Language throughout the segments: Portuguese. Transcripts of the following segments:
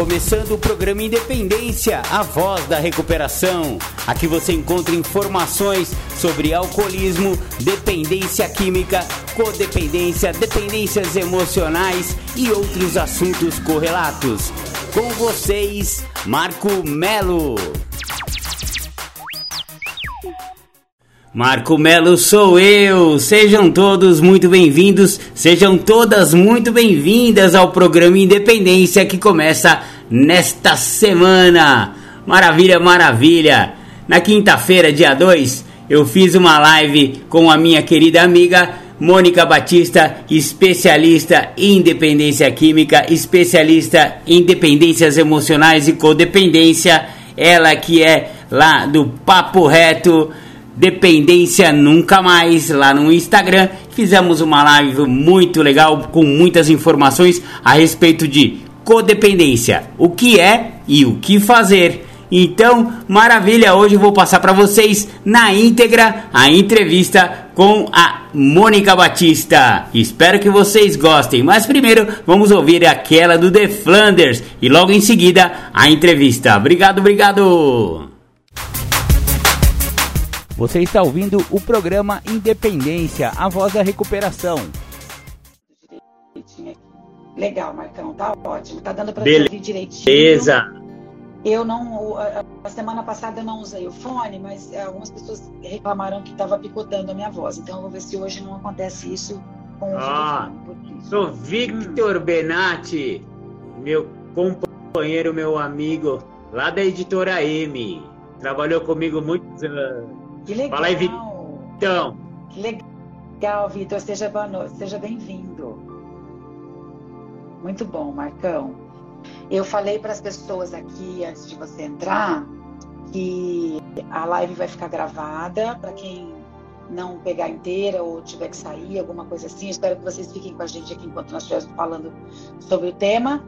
começando o programa Independência, a voz da recuperação. Aqui você encontra informações sobre alcoolismo, dependência química, codependência, dependências emocionais e outros assuntos correlatos. Com vocês, Marco Melo. Marco Melo sou eu. Sejam todos muito bem-vindos, sejam todas muito bem-vindas ao programa Independência que começa nesta semana. Maravilha, maravilha. Na quinta-feira, dia 2, eu fiz uma live com a minha querida amiga Mônica Batista, especialista em dependência química, especialista em dependências emocionais e codependência. Ela que é lá do Papo Reto Dependência Nunca Mais lá no Instagram. Fizemos uma live muito legal com muitas informações a respeito de codependência, o que é e o que fazer. Então, maravilha, hoje eu vou passar para vocês na íntegra a entrevista com a Mônica Batista. Espero que vocês gostem, mas primeiro vamos ouvir aquela do The Flanders e logo em seguida a entrevista. Obrigado, obrigado. Você está ouvindo o programa Independência, a voz da recuperação. Legal, Marcão, tá ótimo. Tá dando para ouvir direitinho. Beleza. Eu não, a semana passada eu não usei o fone, mas algumas pessoas reclamaram que estava picotando a minha voz. Então eu vou ver se hoje não acontece isso com o ah, Sou Victor hum. Benatti, meu companheiro, meu amigo, lá da editora M. Trabalhou comigo muitos anos. Que legal. Fala aí, Vitão. Que legal, Vitor. Seja, boa Seja bem-vindo. Muito bom, Marcão. Eu falei para as pessoas aqui, antes de você entrar, que a live vai ficar gravada para quem não pegar inteira ou tiver que sair, alguma coisa assim. Espero que vocês fiquem com a gente aqui enquanto nós estivermos falando sobre o tema.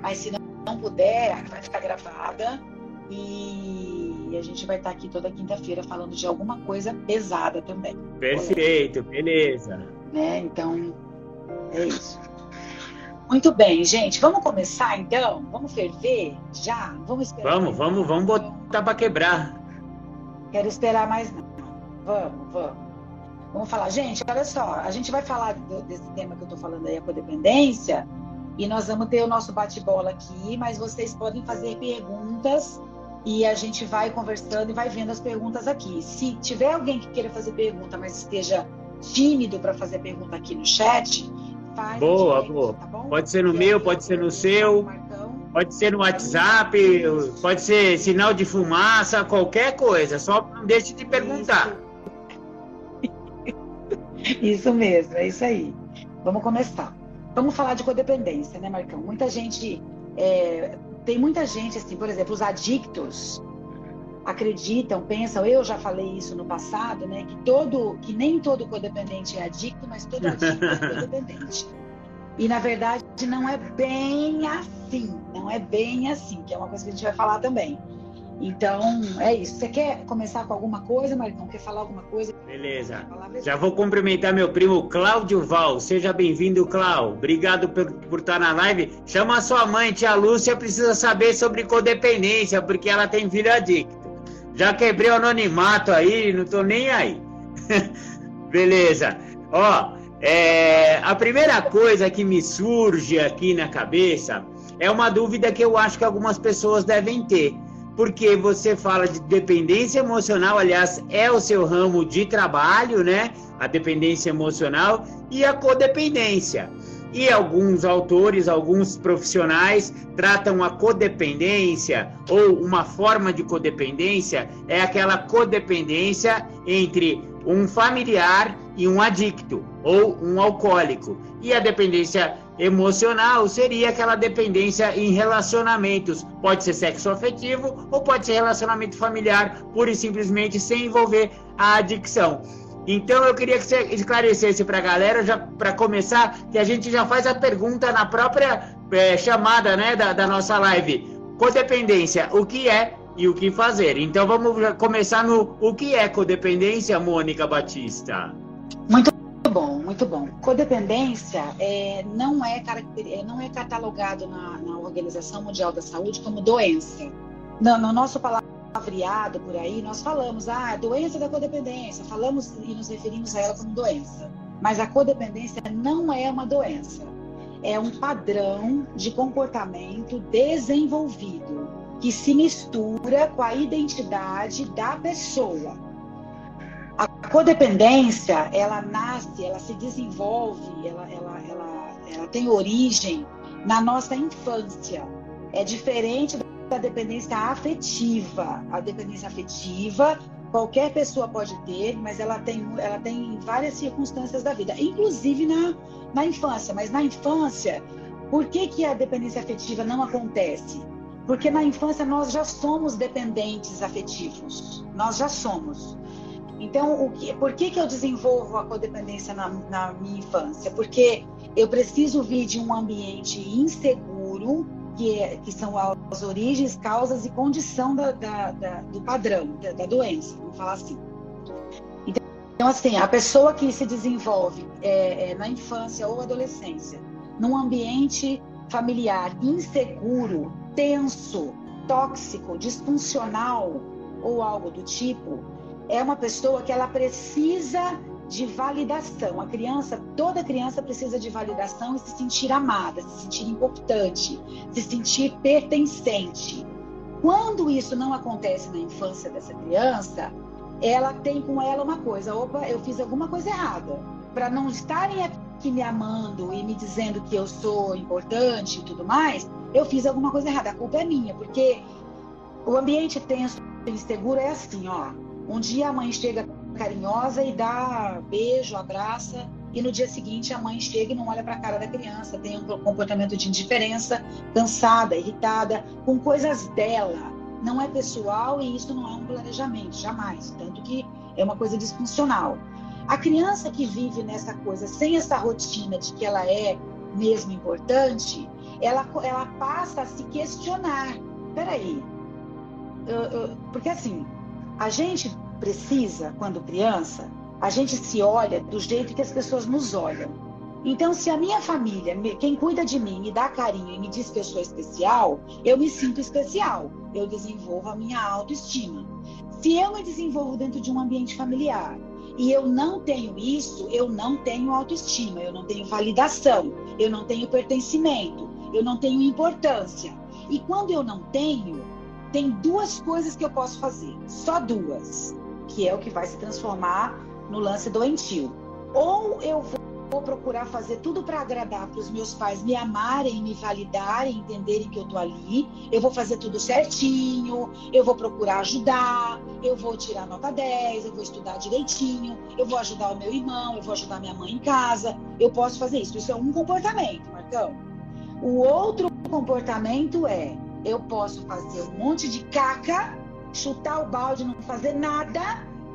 Mas se não puder, vai ficar gravada. E e a gente vai estar aqui toda quinta-feira falando de alguma coisa pesada também. Perfeito, beleza. Né? Então, é isso. Muito bem, gente. Vamos começar então? Vamos ferver já? Vamos esperar? Vamos, vamos, vamos botar para quebrar. Quero esperar mais não. Vamos, vamos. Vamos falar. Gente, olha só. A gente vai falar desse tema que eu estou falando aí, a codependência. E nós vamos ter o nosso bate-bola aqui, mas vocês podem fazer perguntas e a gente vai conversando e vai vendo as perguntas aqui. Se tiver alguém que queira fazer pergunta, mas esteja tímido para fazer pergunta aqui no chat, faz. Boa, boa. Tá pode ser no e meu, aí, pode ser no seu. Pode ser no WhatsApp, pode ser sinal de fumaça, qualquer coisa. Só não deixe de perguntar. Isso. isso mesmo, é isso aí. Vamos começar. Vamos falar de codependência, né, Marcão? Muita gente é, tem muita gente, assim, por exemplo, os adictos acreditam, pensam, eu já falei isso no passado, né, que todo, que nem todo codependente é adicto, mas todo adicto é codependente. E na verdade não é bem assim, não é bem assim, que é uma coisa que a gente vai falar também. Então, é isso. Você quer começar com alguma coisa, Maricão? Quer falar alguma coisa? Beleza. Já vou cumprimentar meu primo Cláudio Val. Seja bem-vindo, Cláudio. Obrigado por, por estar na live. Chama a sua mãe, tia Lúcia, precisa saber sobre codependência, porque ela tem filho adicto. Já quebrei o anonimato aí, não tô nem aí. Beleza. Ó, é, a primeira coisa que me surge aqui na cabeça é uma dúvida que eu acho que algumas pessoas devem ter porque você fala de dependência emocional, aliás, é o seu ramo de trabalho, né? A dependência emocional e a codependência. E alguns autores, alguns profissionais tratam a codependência ou uma forma de codependência é aquela codependência entre um familiar e um adicto ou um alcoólico. E a dependência emocional seria aquela dependência em relacionamentos. Pode ser sexo afetivo ou pode ser relacionamento familiar, pura e simplesmente sem envolver a adicção. Então eu queria que você esclarecesse para a galera, já para começar, que a gente já faz a pergunta na própria é, chamada né, da, da nossa live. Codependência, o que é e o que fazer? Então vamos começar no o que é codependência, Mônica Batista. Muito bom, muito bom. Codependência é, não, é, é, não é catalogado na, na, Organização Mundial da Saúde como doença. No, no, nosso palavreado por aí, nós falamos, ah, doença da codependência, falamos e nos referimos a ela como doença. Mas a codependência não é uma doença. É um padrão de comportamento desenvolvido que se mistura com a identidade da pessoa. A codependência, ela nasce, ela se desenvolve, ela, ela, ela, ela tem origem na nossa infância. É diferente da dependência afetiva. A dependência afetiva, qualquer pessoa pode ter, mas ela tem, ela tem várias circunstâncias da vida, inclusive na, na infância. Mas na infância, por que, que a dependência afetiva não acontece? Porque na infância nós já somos dependentes afetivos. Nós já somos. Então, o que, por que, que eu desenvolvo a codependência na, na minha infância? Porque eu preciso vir de um ambiente inseguro, que, é, que são as origens, causas e condição da, da, da, do padrão, da, doença, vamos falar assim. Então, assim, a pessoa que se desenvolve é, é, na infância ou adolescência, num ambiente familiar inseguro, tenso, tóxico, disfuncional ou algo do tipo, é uma pessoa que ela precisa de validação. A criança, toda criança precisa de validação e se sentir amada, se sentir importante, se sentir pertencente. Quando isso não acontece na infância dessa criança, ela tem com ela uma coisa: opa, eu fiz alguma coisa errada. Para não estarem aqui me amando e me dizendo que eu sou importante e tudo mais, eu fiz alguma coisa errada. A culpa é minha, porque o ambiente tenso e inseguro é assim, ó. Um dia a mãe chega carinhosa e dá beijo, abraça, e no dia seguinte a mãe chega e não olha para a cara da criança, tem um comportamento de indiferença, cansada, irritada, com coisas dela. Não é pessoal e isso não é um planejamento, jamais. Tanto que é uma coisa disfuncional. A criança que vive nessa coisa, sem essa rotina de que ela é mesmo importante, ela, ela passa a se questionar. Peraí, eu, eu, porque assim, a gente precisa, quando criança, a gente se olha do jeito que as pessoas nos olham. Então, se a minha família, quem cuida de mim, me dá carinho e me diz que eu sou especial, eu me sinto especial. Eu desenvolvo a minha autoestima. Se eu me desenvolvo dentro de um ambiente familiar e eu não tenho isso, eu não tenho autoestima, eu não tenho validação, eu não tenho pertencimento, eu não tenho importância. E quando eu não tenho, tem duas coisas que eu posso fazer, só duas, que é o que vai se transformar no lance doentio. Ou eu vou procurar fazer tudo para agradar para os meus pais me amarem, me validarem, entenderem que eu tô ali. Eu vou fazer tudo certinho, eu vou procurar ajudar, eu vou tirar nota 10, eu vou estudar direitinho, eu vou ajudar o meu irmão, eu vou ajudar minha mãe em casa. Eu posso fazer isso. Isso é um comportamento, Marcão. O outro comportamento é eu posso fazer um monte de caca, chutar o balde, não fazer nada,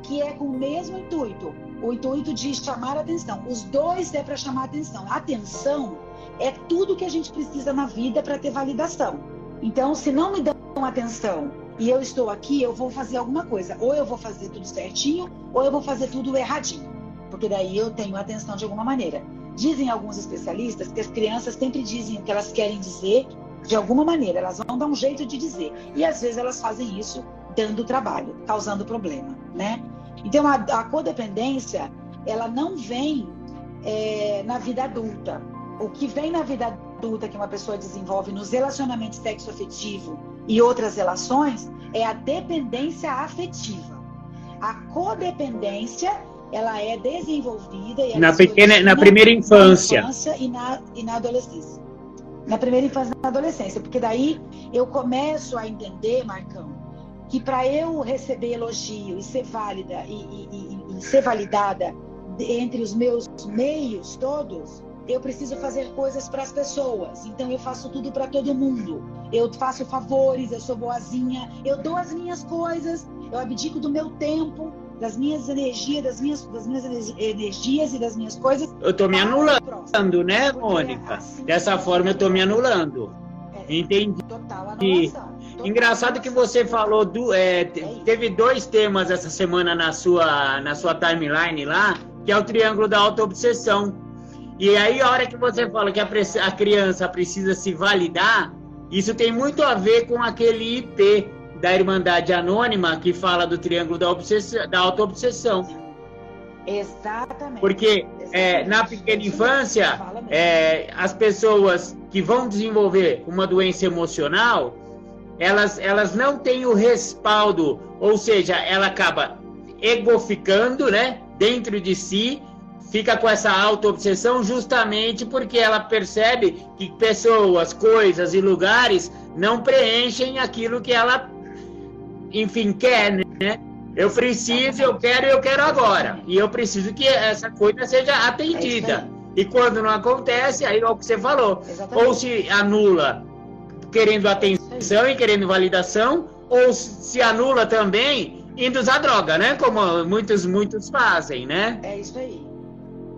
que é com o mesmo intuito, o intuito de chamar atenção. Os dois é para chamar atenção. Atenção é tudo que a gente precisa na vida para ter validação. Então, se não me dão atenção e eu estou aqui, eu vou fazer alguma coisa. Ou eu vou fazer tudo certinho, ou eu vou fazer tudo erradinho. Porque daí eu tenho atenção de alguma maneira. Dizem alguns especialistas que as crianças sempre dizem o que elas querem dizer de alguma maneira, elas vão dar um jeito de dizer. E às vezes elas fazem isso dando trabalho, causando problema, né? Então a, a codependência, ela não vem é, na vida adulta. O que vem na vida adulta que uma pessoa desenvolve nos relacionamentos sexoafetivo e outras relações é a dependência afetiva. A codependência ela é desenvolvida na pequena, na primeira infância. Na infância e na, e na adolescência na primeira infância e na adolescência, porque daí eu começo a entender, Marcão, que para eu receber elogio e ser válida e, e, e, ser validada entre os meus meios todos, eu preciso fazer coisas para as pessoas. Então eu faço tudo para todo mundo. Eu faço favores, eu sou boazinha, eu dou as minhas coisas, eu abdico do meu tempo das minhas energias, das minhas, das minhas energias e das minhas coisas. Eu estou me anulando, né, Mônica? Assim, Dessa forma eu estou me anulando. É, Entendi. Total anulação. Engraçado que você falou do, é, é teve dois temas essa semana na sua na sua timeline lá que é o triângulo da autoobsessão. E aí, a hora que você fala que a, a criança precisa se validar, isso tem muito a ver com aquele IP da Irmandade Anônima que fala do triângulo da, obsessão, da autoobsessão. Exatamente. Porque é, na pequena infância, é, as pessoas que vão desenvolver uma doença emocional, elas, elas não têm o respaldo, ou seja, ela acaba egoficando, né, dentro de si, fica com essa auto-obsessão justamente porque ela percebe que pessoas, coisas e lugares não preenchem aquilo que ela, enfim, quer, né? Eu preciso, eu quero, eu quero agora. E eu preciso que essa coisa seja atendida. É e quando não acontece, aí é o que você falou. Exatamente. Ou se anula querendo atenção e querendo validação, ou se anula também indo usar droga, né? Como muitos, muitos fazem, né? É isso aí.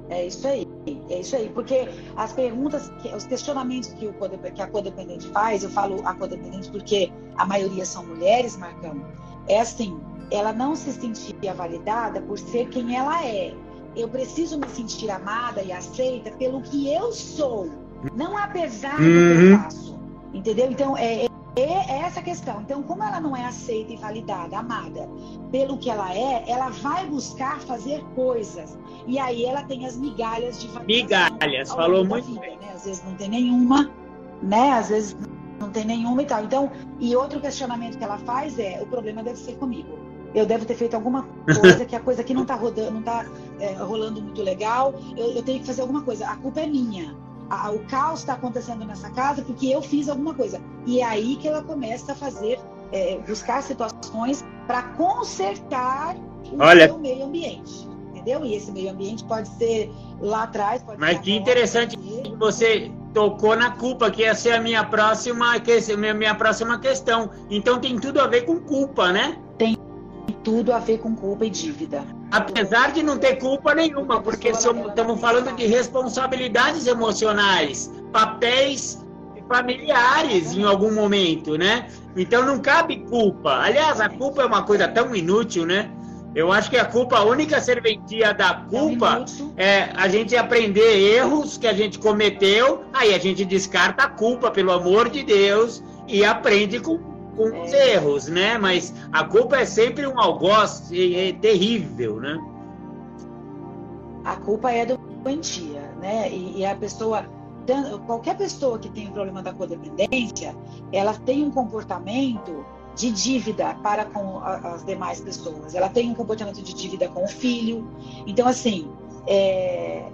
É isso aí, é isso aí, porque as perguntas, os questionamentos que, o, que a codependente faz, eu falo a codependente porque a maioria são mulheres, Marcão, é assim, ela não se sentia validada por ser quem ela é. Eu preciso me sentir amada e aceita pelo que eu sou, não apesar do que eu uhum. faço. Entendeu? Então, é, é, é essa questão. Então, como ela não é aceita e validada, amada, pelo que ela é, ela vai buscar fazer coisas. E aí ela tem as migalhas de Migalhas, falou muito vida, bem. Né? Às vezes não tem nenhuma, né? Às vezes não tem nenhuma e tal. Então, e outro questionamento que ela faz é: o problema deve ser comigo eu devo ter feito alguma coisa que a coisa aqui não está rodando, não está é, rolando muito legal. Eu, eu, tenho que fazer alguma coisa. A culpa é minha. A, o caos está acontecendo nessa casa porque eu fiz alguma coisa. E é aí que ela começa a fazer, é, buscar situações para consertar o Olha... seu meio ambiente. Entendeu? E esse meio ambiente pode ser lá atrás. Mas que interessante que você tocou na culpa, que ia ser a minha próxima, que minha, minha próxima questão. Então tem tudo a ver com culpa, né? Tem tudo a ver com culpa e dívida. Apesar de não ter culpa nenhuma, porque estamos falando de responsabilidades emocionais, papéis familiares em algum momento, né? Então não cabe culpa. Aliás, a culpa é uma coisa tão inútil, né? Eu acho que a culpa, a única serventia da culpa é a gente aprender erros que a gente cometeu, aí a gente descarta a culpa, pelo amor de Deus, e aprende com com os é. erros, né? Mas a culpa é sempre um algoz é, é terrível, né? A culpa é doentia, né? E, e, a pessoa, qualquer pessoa que tem um problema da codependência, ela tem um comportamento de dívida para com as demais pessoas. Ela tem um comportamento de dívida com o filho. Então, assim, é...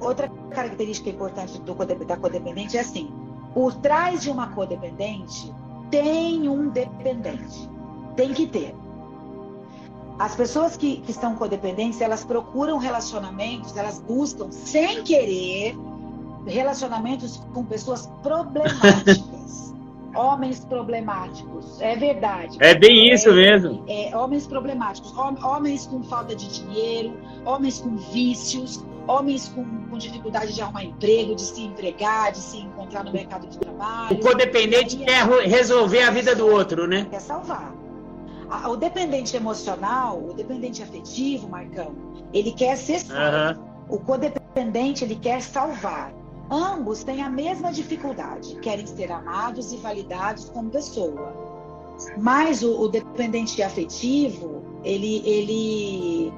outra característica importante do, da codependente é assim: por trás de uma codependente tem um dependente. Tem que ter. As pessoas que, que estão codependentes, elas procuram relacionamentos, elas buscam, sem querer, relacionamentos com pessoas problemáticas. homens problemáticos, é verdade. É bem isso é, mesmo. É, homens problemáticos, homens com falta de dinheiro, homens com vícios, homens com, com, dificuldade de arrumar emprego, de se empregar, de se encontrar no mercado de trabalho. O codependente quer resolver a vida do outro, né? Quer salvar. O dependente emocional, o dependente afetivo, Marcão, ele quer ser salvo. Uhum. O codependente, ele quer salvar. Ambos têm a mesma dificuldade, querem ser amados e validados como pessoa. Mas o, o dependente afetivo, ele, ele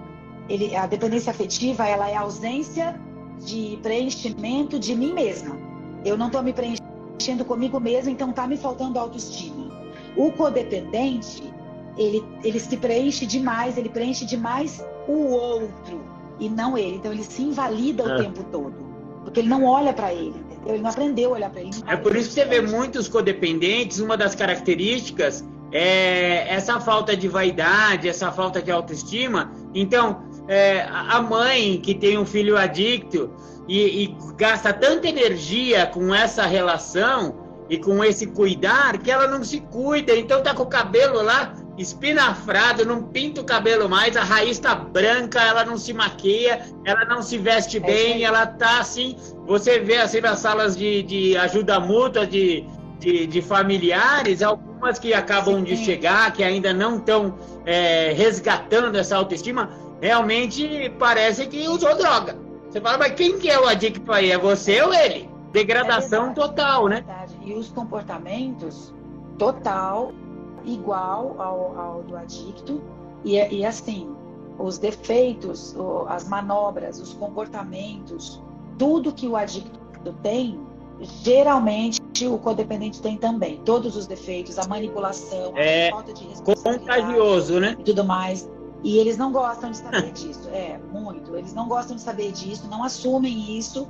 ele, a dependência afetiva ela é a ausência de preenchimento de mim mesma. Eu não estou me preenchendo comigo mesma, então está me faltando autoestima. O codependente, ele, ele se preenche demais, ele preenche demais o outro e não ele. Então ele se invalida o é. tempo todo, porque ele não olha para ele, entendeu? Ele não aprendeu a olhar para ele. É por isso que você vê muitos codependentes, uma das características é essa falta de vaidade, essa falta de autoestima. Então, é, a mãe que tem um filho adicto e, e, gasta tanta energia com essa relação e com esse cuidar que ela não se cuida, então tá com o cabelo lá espinafrado, não pinta o cabelo mais, a raiz tá branca, ela não se maquia, ela não se veste é bem, ela tá assim, você vê assim nas salas de, de ajuda mútua de, de, de familiares, algumas que acabam Sim. de chegar, que ainda não estão é, resgatando essa autoestima, realmente parece que usou droga. Você fala, mas quem que é o adicto aí? É você ou ele? Degradação É total, né? E os comportamentos total, igual ao, ao do adicto. E, e assim, os defeitos, as manobras, os comportamentos, tudo que o adicto tem, geralmente o codependente tem também. Todos os defeitos, a manipulação, É a falta de responsabilidade Contagioso, né? e tudo mais. E eles não gostam de saber disso. É, muito. Eles não gostam de saber disso, não assumem isso,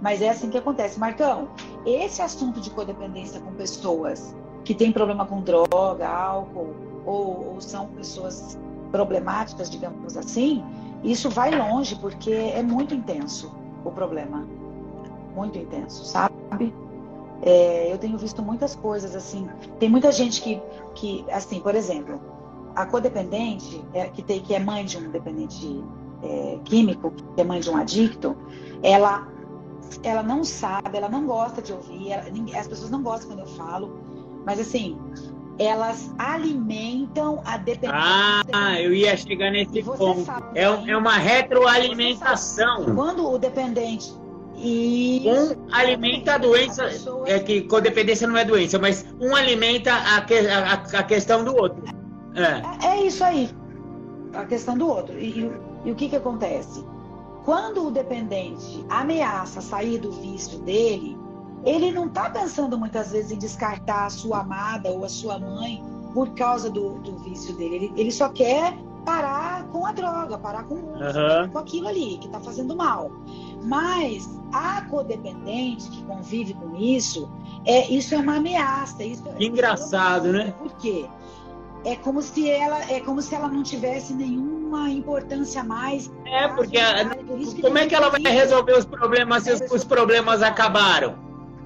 mas é assim que acontece. Marcão, esse assunto de codependência com pessoas que têm problema com droga, álcool, ou, ou são pessoas problemáticas, digamos assim, isso vai longe, porque é muito intenso o problema. Muito intenso, sabe? É, eu tenho visto muitas coisas assim. Tem muita gente que, que assim, por exemplo, a codependente, é, que, tem, que é mãe de um dependente é, químico, que é mãe de um adicto, ela, ela não sabe, ela não gosta de ouvir, ela- as pessoas não gostam quando eu falo, mas assim, elas alimentam a dependência. Ah, eu ia chegar nesse ponto. É, é uma retroalimentação. Quando o dependente. E Um alimenta a doença, A pessoa- é que codependência não é doença, mas um alimenta a, que- a, a questão do outro. É. É isso aí. A questão do outro. E, e- e o que, que acontece? Quando o dependente ameaça sair do vício dele, ele não está pensando muitas vezes em descartar a sua amada ou a sua mãe por causa do, do vício dele. Ele, ele só quer parar com a droga, parar com, Aham. com aquilo ali que está fazendo mal. Mas a codependente que convive com isso, é, isso é uma ameaça. Isso, Que engraçado, né? Por quê? É como se ela é como se ela não tivesse nenhuma importância a mais. É, porque a- Por como é que ela vai resolver os problemas se os, os problemas acabaram?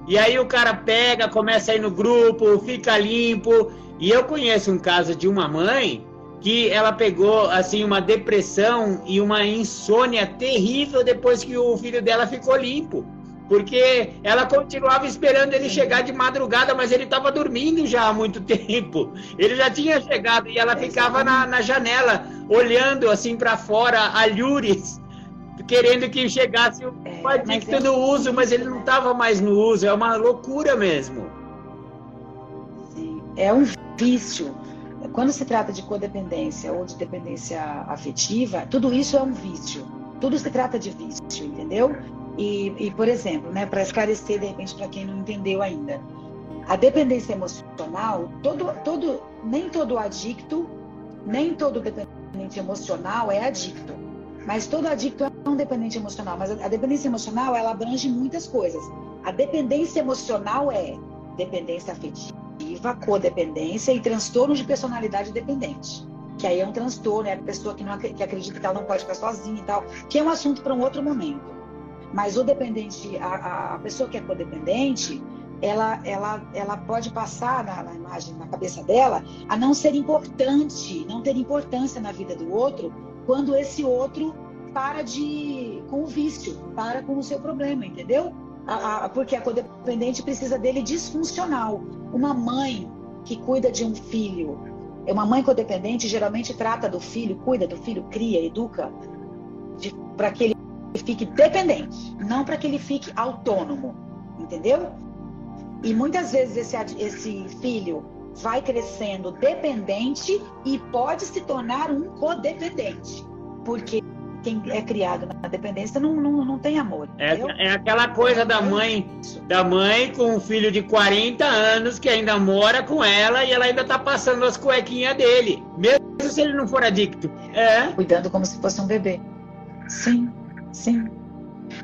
E aí o cara pega, começa a ir no grupo, fica limpo. E eu conheço um caso de uma mãe que ela pegou assim uma depressão e uma insônia terrível depois que o filho dela ficou limpo. Porque ela continuava esperando ele chegar de madrugada, mas ele estava dormindo já há muito tempo. Ele já tinha chegado e ela ficava na, na janela, olhando assim para fora, alhures, querendo que chegasse o É, adicto é no uso, mas ele não estava mais no uso. É uma loucura mesmo. É um vício. Quando se trata de codependência ou de dependência afetiva, tudo isso é um vício. Tudo se trata de vício, entendeu? E, e por exemplo, né, para esclarecer de repente para quem não entendeu ainda, a dependência emocional, todo, todo, nem todo adicto, nem todo dependente emocional é adicto. Mas todo adicto é um dependente emocional. Mas a, a dependência emocional ela abrange muitas coisas. A dependência emocional é dependência afetiva, codependência e transtorno de personalidade dependente. Que aí é um transtorno, é a pessoa que, não, que acredita que ela não pode ficar sozinha e tal, que é um assunto para um outro momento. Mas o dependente, a, a- pessoa que é codependente, ela, ela, ela pode passar na, na imagem, na cabeça dela, a não ser importante, não ter importância na vida do outro, quando esse outro para de com o vício, para com o seu problema, entendeu? A- a- porque a codependente precisa dele disfuncional. Uma mãe que cuida de um filho, é uma mãe codependente geralmente trata do filho, cuida do filho, cria, educa, para que ele fique dependente, não para que ele fique autônomo, entendeu? E muitas vezes esse, esse filho vai crescendo dependente e pode se tornar um codependente, porque quem é criado na dependência não, não, não tem amor, É, é aquela coisa da mãe, da mãe com um filho de 40 anos que ainda mora com ela e ela ainda tá passando as cuequinhas dele, mesmo se ele não for adicto. É. cuidando como se fosse um bebê. Sim, sim.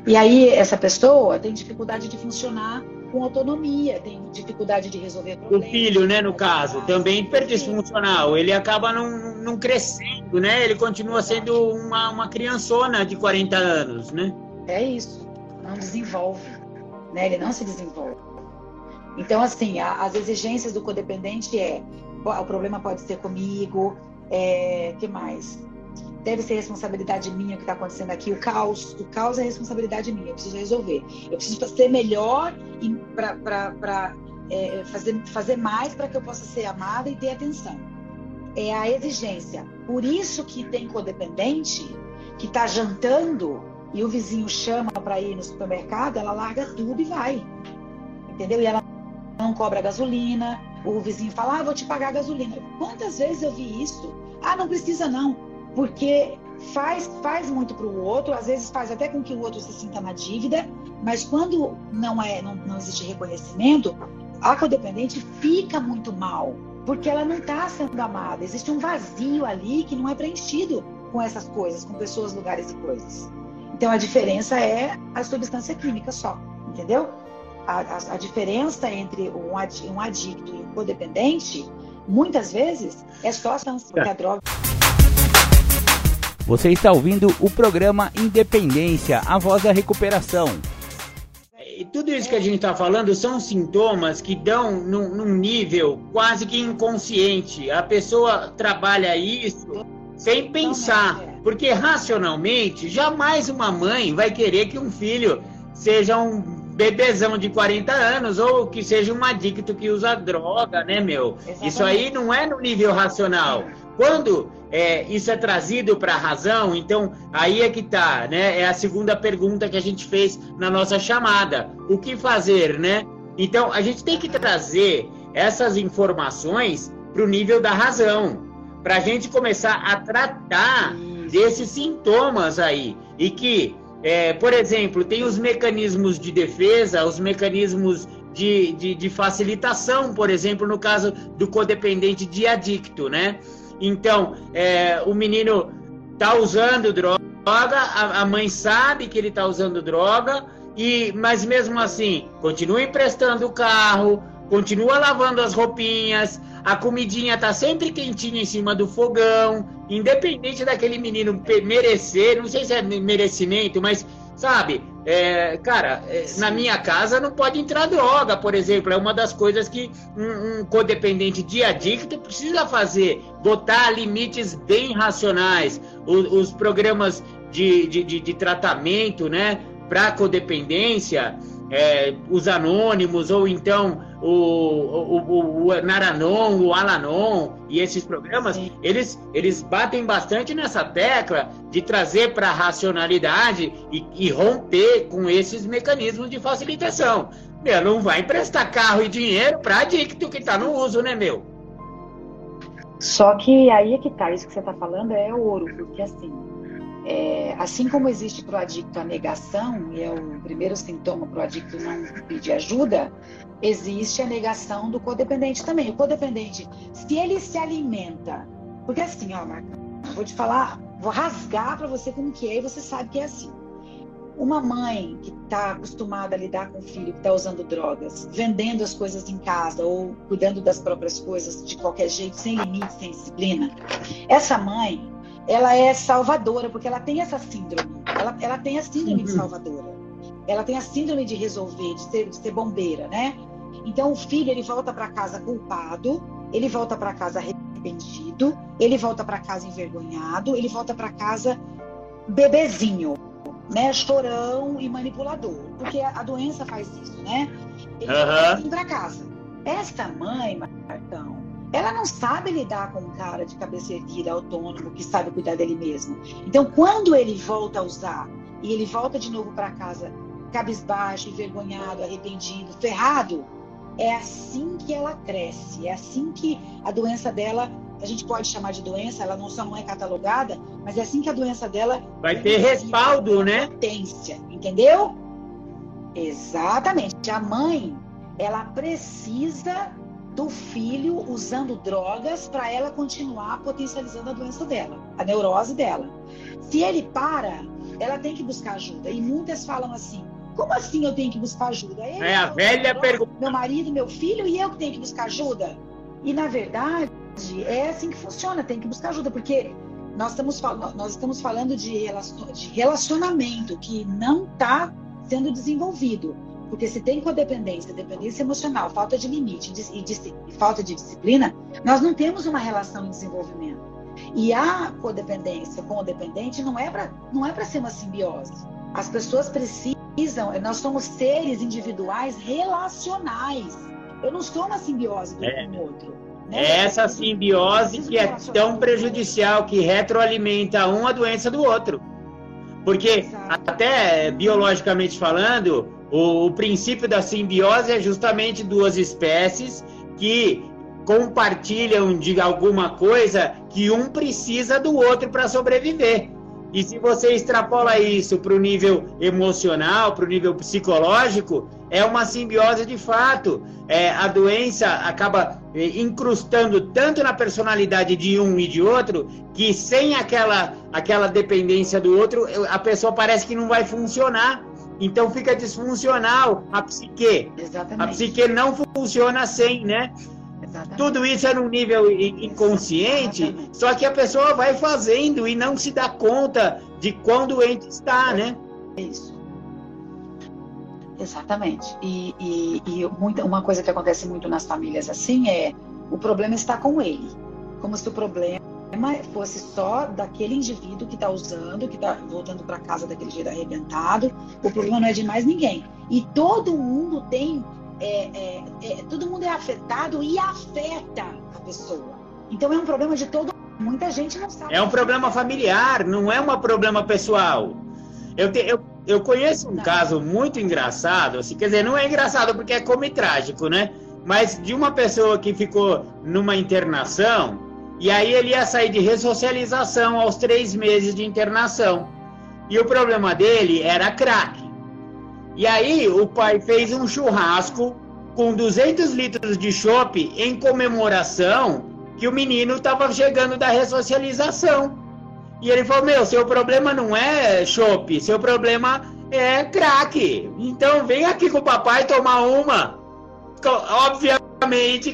E aí essa pessoa tem dificuldade de funcionar com autonomia, tem dificuldade de resolver O problemas. filho, né, no de caso, fazer também mais. hiperdisfuncional. Ele acaba não, não crescendo, né? Ele continua sendo uma, uma criançona de 40 anos, né? É isso. Não desenvolve. Né? Ele não se desenvolve. Então, assim, a- as exigências do codependente é "Pô, o problema pode ser comigo, é, que mais? Deve ser responsabilidade minha o que está acontecendo aqui. O caos, o caos é responsabilidade minha. Eu preciso resolver. Eu preciso ser melhor para é, fazer, fazer mais para que eu possa ser amada e ter atenção. É a exigência. Por isso que tem codependente que está jantando e o vizinho chama para ir no supermercado, ela larga tudo e vai. Entendeu? E ela não cobra gasolina. O vizinho fala: ah, vou te pagar gasolina. Quantas vezes eu vi isso? Ah, não precisa não. Porque faz, faz muito para o outro, às vezes faz até com que o outro se sinta na dívida, mas quando não, é, não, não existe reconhecimento, a codependente fica muito mal, porque ela não está sendo amada. Existe um vazio ali que não é preenchido com essas coisas, com pessoas, lugares e coisas. Então a diferença é a substância química só, entendeu? A, a, a diferença entre um, ad, um adicto e um codependente, muitas vezes, é só a substância, porque a droga. Você está ouvindo o programa Independência, a voz da recuperação. E tudo isso que a gente está falando são sintomas que dão num, num, nível quase que inconsciente. A pessoa trabalha isso sem pensar, porque racionalmente jamais uma mãe vai querer que um filho seja um bebezão de 40 anos ou que seja um adicto que usa droga, né, meu? Exatamente. Isso aí não é no nível racional. Quando é, isso é trazido para a razão, então aí é que está, né? É a segunda pergunta que a gente fez na nossa chamada. O que fazer, né? Então a gente tem que trazer essas informações para o nível da razão, para a gente começar a tratar desses sintomas aí. E que, é, por exemplo, tem os mecanismos de defesa, os mecanismos de, de, de facilitação, por exemplo, no caso do codependente de adicto, né? Então, é, o menino tá usando droga, a, a mãe sabe que ele tá usando droga, e mas mesmo assim, continua emprestando o carro, continua lavando as roupinhas, a comidinha tá sempre quentinha em cima do fogão, independente daquele menino merecer, não sei se é merecimento, mas sabe, é, cara, é, na minha casa não pode entrar droga, por exemplo. É uma das coisas que um, um codependente de adicto precisa fazer. Botar limites bem racionais. Os, os programas de, de, de, de tratamento, né? Para codependência, é, os anônimos, ou então o, o, o, o, Naranon, o Alanon e esses programas, eles, eles batem bastante nessa tecla de trazer para a racionalidade e, e, romper com esses mecanismos de facilitação. Meu, não vai emprestar carro e dinheiro para adicto que está no uso, né, meu? Só que aí é que tá, isso que você está falando é ouro, porque assim, é, assim como existe para o adicto a negação, e é o primeiro sintoma para o adicto não pedir ajuda, existe a negação do codependente também. O codependente, se ele se alimenta, porque assim, ó, Marca, vou te falar, vou rasgar para você como que é e você sabe que é assim. Uma mãe que está acostumada a lidar com o filho que está usando drogas, vendendo as coisas em casa ou cuidando das próprias coisas de qualquer jeito, sem limite, sem disciplina, essa mãe, ela é salvadora, porque ela tem essa síndrome. Ela, ela tem a síndrome uhum. de salvadora. Ela tem a síndrome de resolver, de ser, de ser bombeira, né? Então o filho ele volta para casa culpado, ele volta para casa arrependido, ele volta para casa envergonhado, ele volta para casa bebezinho, né? Chorão e manipulador, porque a, a doença faz isso, né? Ele uhum. volta para casa. Esta mãe, Marcão, ela não sabe lidar com um cara de cabeça erguida, autônomo, que sabe cuidar dele mesmo. Então, quando ele volta a usar e ele volta de novo para casa cabisbaixo, envergonhado, arrependido, ferrado, é assim que ela cresce, é assim que a doença dela, a gente pode chamar de doença, ela não só não é catalogada, mas é assim que a doença dela vai ter respaldo, né? Potência, entendeu? Exatamente. A mãe, ela precisa do filho usando drogas para ela continuar potencializando a doença dela, a neurose dela. Se ele para, ela tem que buscar ajuda. E muitas falam assim: como assim eu tenho que buscar ajuda? Ele é a velha pergunta. Meu marido, meu filho e eu que tenho que buscar ajuda? E na verdade, é assim que funciona, tem que buscar ajuda, porque nós estamos, nós estamos falando de relacionamento que não está sendo desenvolvido. Porque se tem codependência, dependência emocional, falta de limite e, e falta de disciplina, nós não temos uma relação em desenvolvimento. E a codependência com o dependente não é para não é para ser uma simbiose. As pessoas precisam, nós somos seres individuais relacionais. Eu não sou uma simbiose do é. com o outro. Né? É essa simbiose que é tão prejudicial, que retroalimenta um a doença do outro. Porque Exato. até biologicamente falando, o, o princípio da simbiose é justamente duas espécies que compartilham de alguma coisa que um precisa do outro para sobreviver. E se você extrapola isso para o nível emocional, para o nível psicológico, é uma simbiose de fato. É, a doença acaba é, incrustando tanto na personalidade de um e de outro, que sem aquela, aquela dependência do outro, a pessoa parece que não vai funcionar. Então fica disfuncional a psique. Exatamente. A psique não funciona sem, né? Exatamente. Tudo isso é num nível in- inconsciente, Exatamente. só que a pessoa vai fazendo e não se dá conta de quão doente está, né? É Isso. Exatamente. E, e, e muita, uma coisa que acontece muito nas famílias assim é o problema está com ele. Como se o problema fosse só daquele indivíduo que está usando, que está voltando para casa daquele jeito arrebentado. O problema não é de mais ninguém. E todo mundo tem. é, é, é, todo mundo é afetado e afeta a pessoa. Então é um problema de todo Muita gente não sabe. É um problema familiar, não é um problema pessoal. Eu, te- eu, eu conheço um Não. caso muito engraçado, assim, quer dizer, não é engraçado porque é como trágico, né? Mas de uma pessoa que ficou numa internação, e aí ele ia sair de ressocialização aos três meses de internação. E o problema dele era crack. E aí o pai fez um churrasco com 200 litros de chopp em comemoração que o menino estava chegando da ressocialização. E ele falou: Meu, seu problema não é chopp, seu problema é crack. Então vem aqui com o papai tomar uma. Obviamente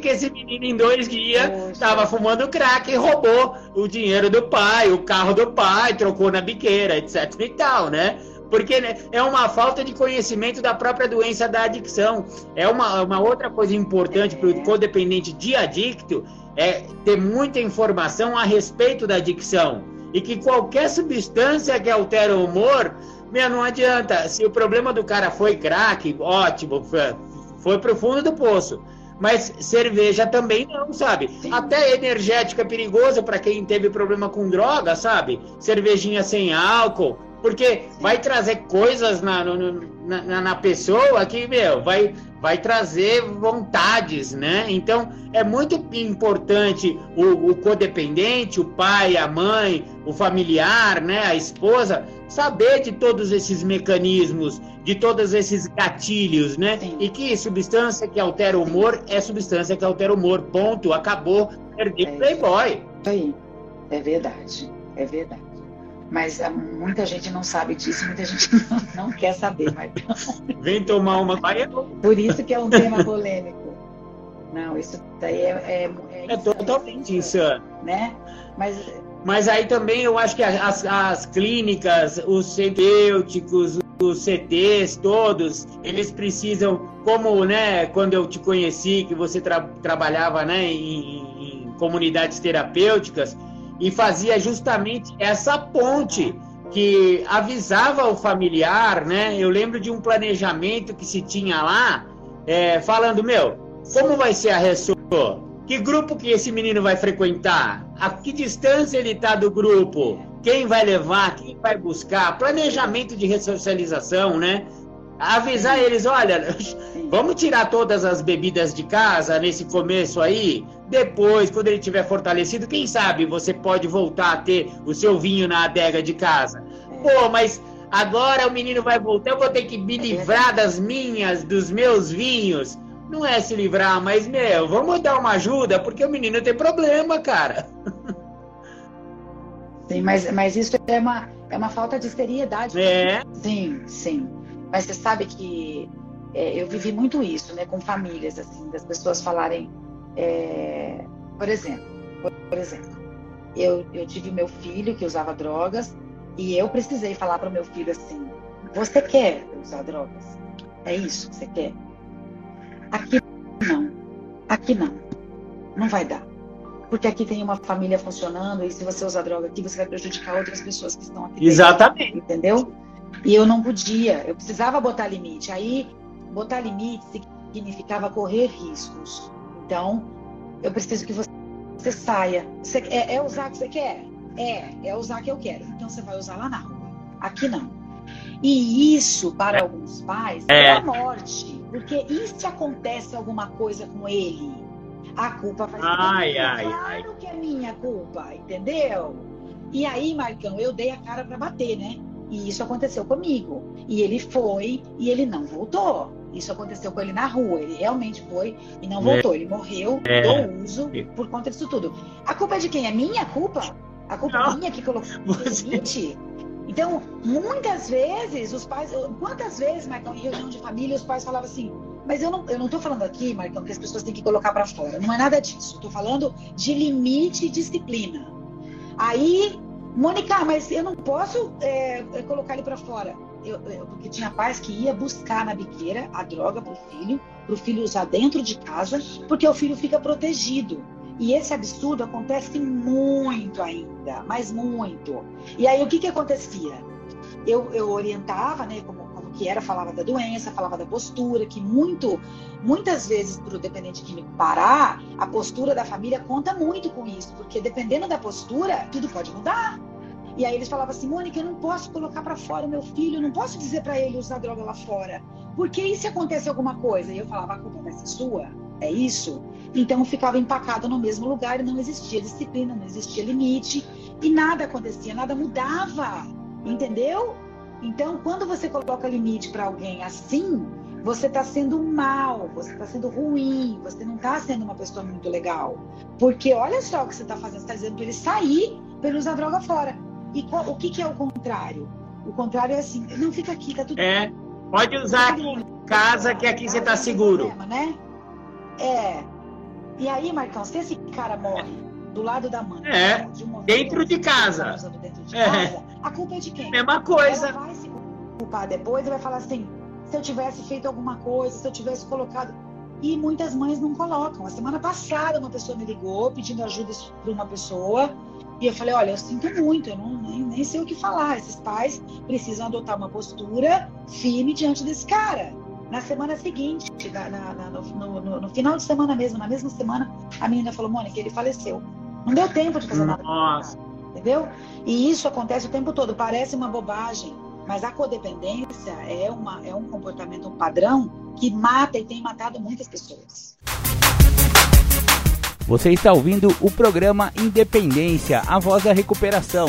que esse menino em dois dias estava fumando crack e roubou o dinheiro do pai, o carro do pai, trocou na biqueira, etc e tal, né? Porque né, é uma falta de conhecimento da própria doença da adicção. É uma, uma outra coisa importante para o É. codependente de adicto é ter muita informação a respeito da adicção. E que qualquer substância que altera o humor, meu, não adianta. Se o problema do cara foi crack, ótimo, foi, foi pro fundo do poço. Mas cerveja também não, sabe? Sim. Até energético é perigoso para quem teve problema com droga, sabe? Cervejinha sem álcool. Porque vai trazer coisas na, no- na, na- pessoa que, meu, vai, vai trazer vontades, né? Então, é muito importante o, o codependente, o pai, a mãe, o familiar, né, a esposa, saber de todos esses mecanismos, de todos esses gatilhos, né? Sim. E que substância que altera o humor é substância que altera o humor. Ponto. Acabou. Perdi É. Playboy. Isso aí. É verdade. É verdade. Mas ah, muita gente não sabe disso, muita gente não, não quer saber. Mas, Vem tomar uma. Vai, é, por isso que é um tema polêmico. Não, isso daí é, é, é, é totalmente insano. Né? Mas Mas aí também eu acho que as, as clínicas, os terapêuticos, os CTs, todos, eles precisam, como né, quando eu te conheci, que você tra- trabalhava né, em, em comunidades terapêuticas, e fazia justamente essa ponte que avisava o familiar, né? Eu lembro de um planejamento que se tinha lá, é, falando, meu, como vai ser a ressor? Que grupo que esse menino vai frequentar? A que distância ele está do grupo? Quem vai levar? Quem vai buscar? Planejamento de ressocialização, né? Avisar eles, olha, vamos tirar todas as bebidas de casa nesse começo aí. Depois, quando ele tiver fortalecido, quem sabe você pode voltar a ter o seu vinho na adega de casa. Pô, mas agora o menino vai voltar, eu vou ter que me livrar das minhas, dos meus vinhos. Não é se livrar, mas, meu, vamos dar uma ajuda, porque o menino tem problema, cara. Sim, mas, mas isso é uma, é uma falta de seriedade. É. Sim, sim. Mas você sabe que é, eu vivi muito isso, né, com famílias, assim, das pessoas falarem, é, por exemplo, por, por exemplo, eu, eu tive meu filho que usava drogas e eu precisei falar para o meu filho assim: você quer usar drogas? É isso que você quer? Aqui não, aqui não, não vai dar. Porque aqui tem uma família funcionando e se você usar droga aqui, você vai prejudicar outras pessoas que estão aqui. dentro Exatamente. entendeu? E eu não podia, eu precisava botar limite. Aí, botar limite significava correr riscos. Então, eu preciso que você, você saia. Você, é, é usar que você quer? É, é usar que eu quero. Então, você vai usar lá na rua. Aqui não. E isso, para é. alguns pais, é. é a morte. Porque e se acontece alguma coisa com ele? A culpa vai ser ai, ai, claro ai. que é minha culpa, entendeu? E aí, Marcão, eu dei a cara para bater, né? E isso aconteceu comigo. E ele foi e ele não voltou. Isso aconteceu com ele na rua. Ele realmente foi e não voltou. Ele morreu é. do uso por conta disso tudo. A culpa é de quem? É minha culpa? A culpa é não. é minha que colocou Você... limite? Então, muitas vezes, os pais. Quantas vezes, Marcão, em reunião de família, os pais falavam assim. Mas eu não, eu não tô falando aqui, Marcão, que as pessoas têm que colocar para fora. Não é nada disso. Estou falando de limite e disciplina. Aí, Mônica, mas eu não posso é, colocar ele para fora eu, eu, porque tinha pais que ia buscar na biqueira a droga para o filho, para o filho usar dentro de casa, porque o filho fica protegido. E esse absurdo acontece muito ainda, mas muito. E aí o que, que acontecia? Eu, eu orientava, né, como que era, falava da doença, falava da postura, que muito, muitas vezes para o dependente químico parar, a postura da família conta muito com isso, porque dependendo da postura, tudo pode mudar. E aí eles falavam assim, Mônica, eu não posso colocar para fora o meu filho, eu não posso dizer para ele usar droga lá fora. Porque e se acontece alguma coisa? E eu falava, a culpa vai ser sua? É isso? Então ficava empacado no mesmo lugar e não existia disciplina, não existia limite e nada acontecia, nada mudava, entendeu? Então, quando você coloca limite para alguém assim, você está sendo mal, você está sendo ruim, você não está sendo uma pessoa muito legal. Porque olha só o que você está fazendo, você está dizendo para ele sair, para ele usar droga fora. E qual, o que, que, é o contrário? O contrário é assim, não fica aqui, tá tudo É, pode usar aqui em casa que aqui você tá seguro. Problema, né? É. E aí, Marcão, se esse cara morre do lado da mãe, é. de dentro de casa, dentro de é. a culpa é de quem? Mesma coisa. Ela vai se culpar depois e vai falar assim, se eu tivesse feito alguma coisa, se eu tivesse colocado e muitas mães não colocam. A semana passada uma pessoa me ligou pedindo ajuda para uma pessoa e eu falei, olha, eu sinto muito, eu não, nem, nem sei o que falar. Esses pais precisam adotar uma postura firme diante desse cara. Na semana seguinte, na, na, no, no, no, final de semana mesmo, na mesma semana, a menina falou, Mônica, ele faleceu. Não deu tempo de fazer nada. Entendeu? E isso acontece o tempo todo. Parece uma bobagem, mas a codependência é, uma, é um comportamento, um padrão que mata e tem matado muitas pessoas. Você está ouvindo o programa Independência, a voz da recuperação.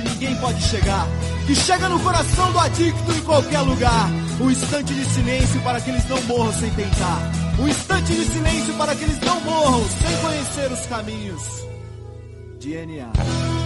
ninguém pode chegar. Que chega no coração do adicto em qualquer lugar. O instante de silêncio para que eles não morram sem tentar. O instante de silêncio para que eles não morram sem conhecer os caminhos. DNA.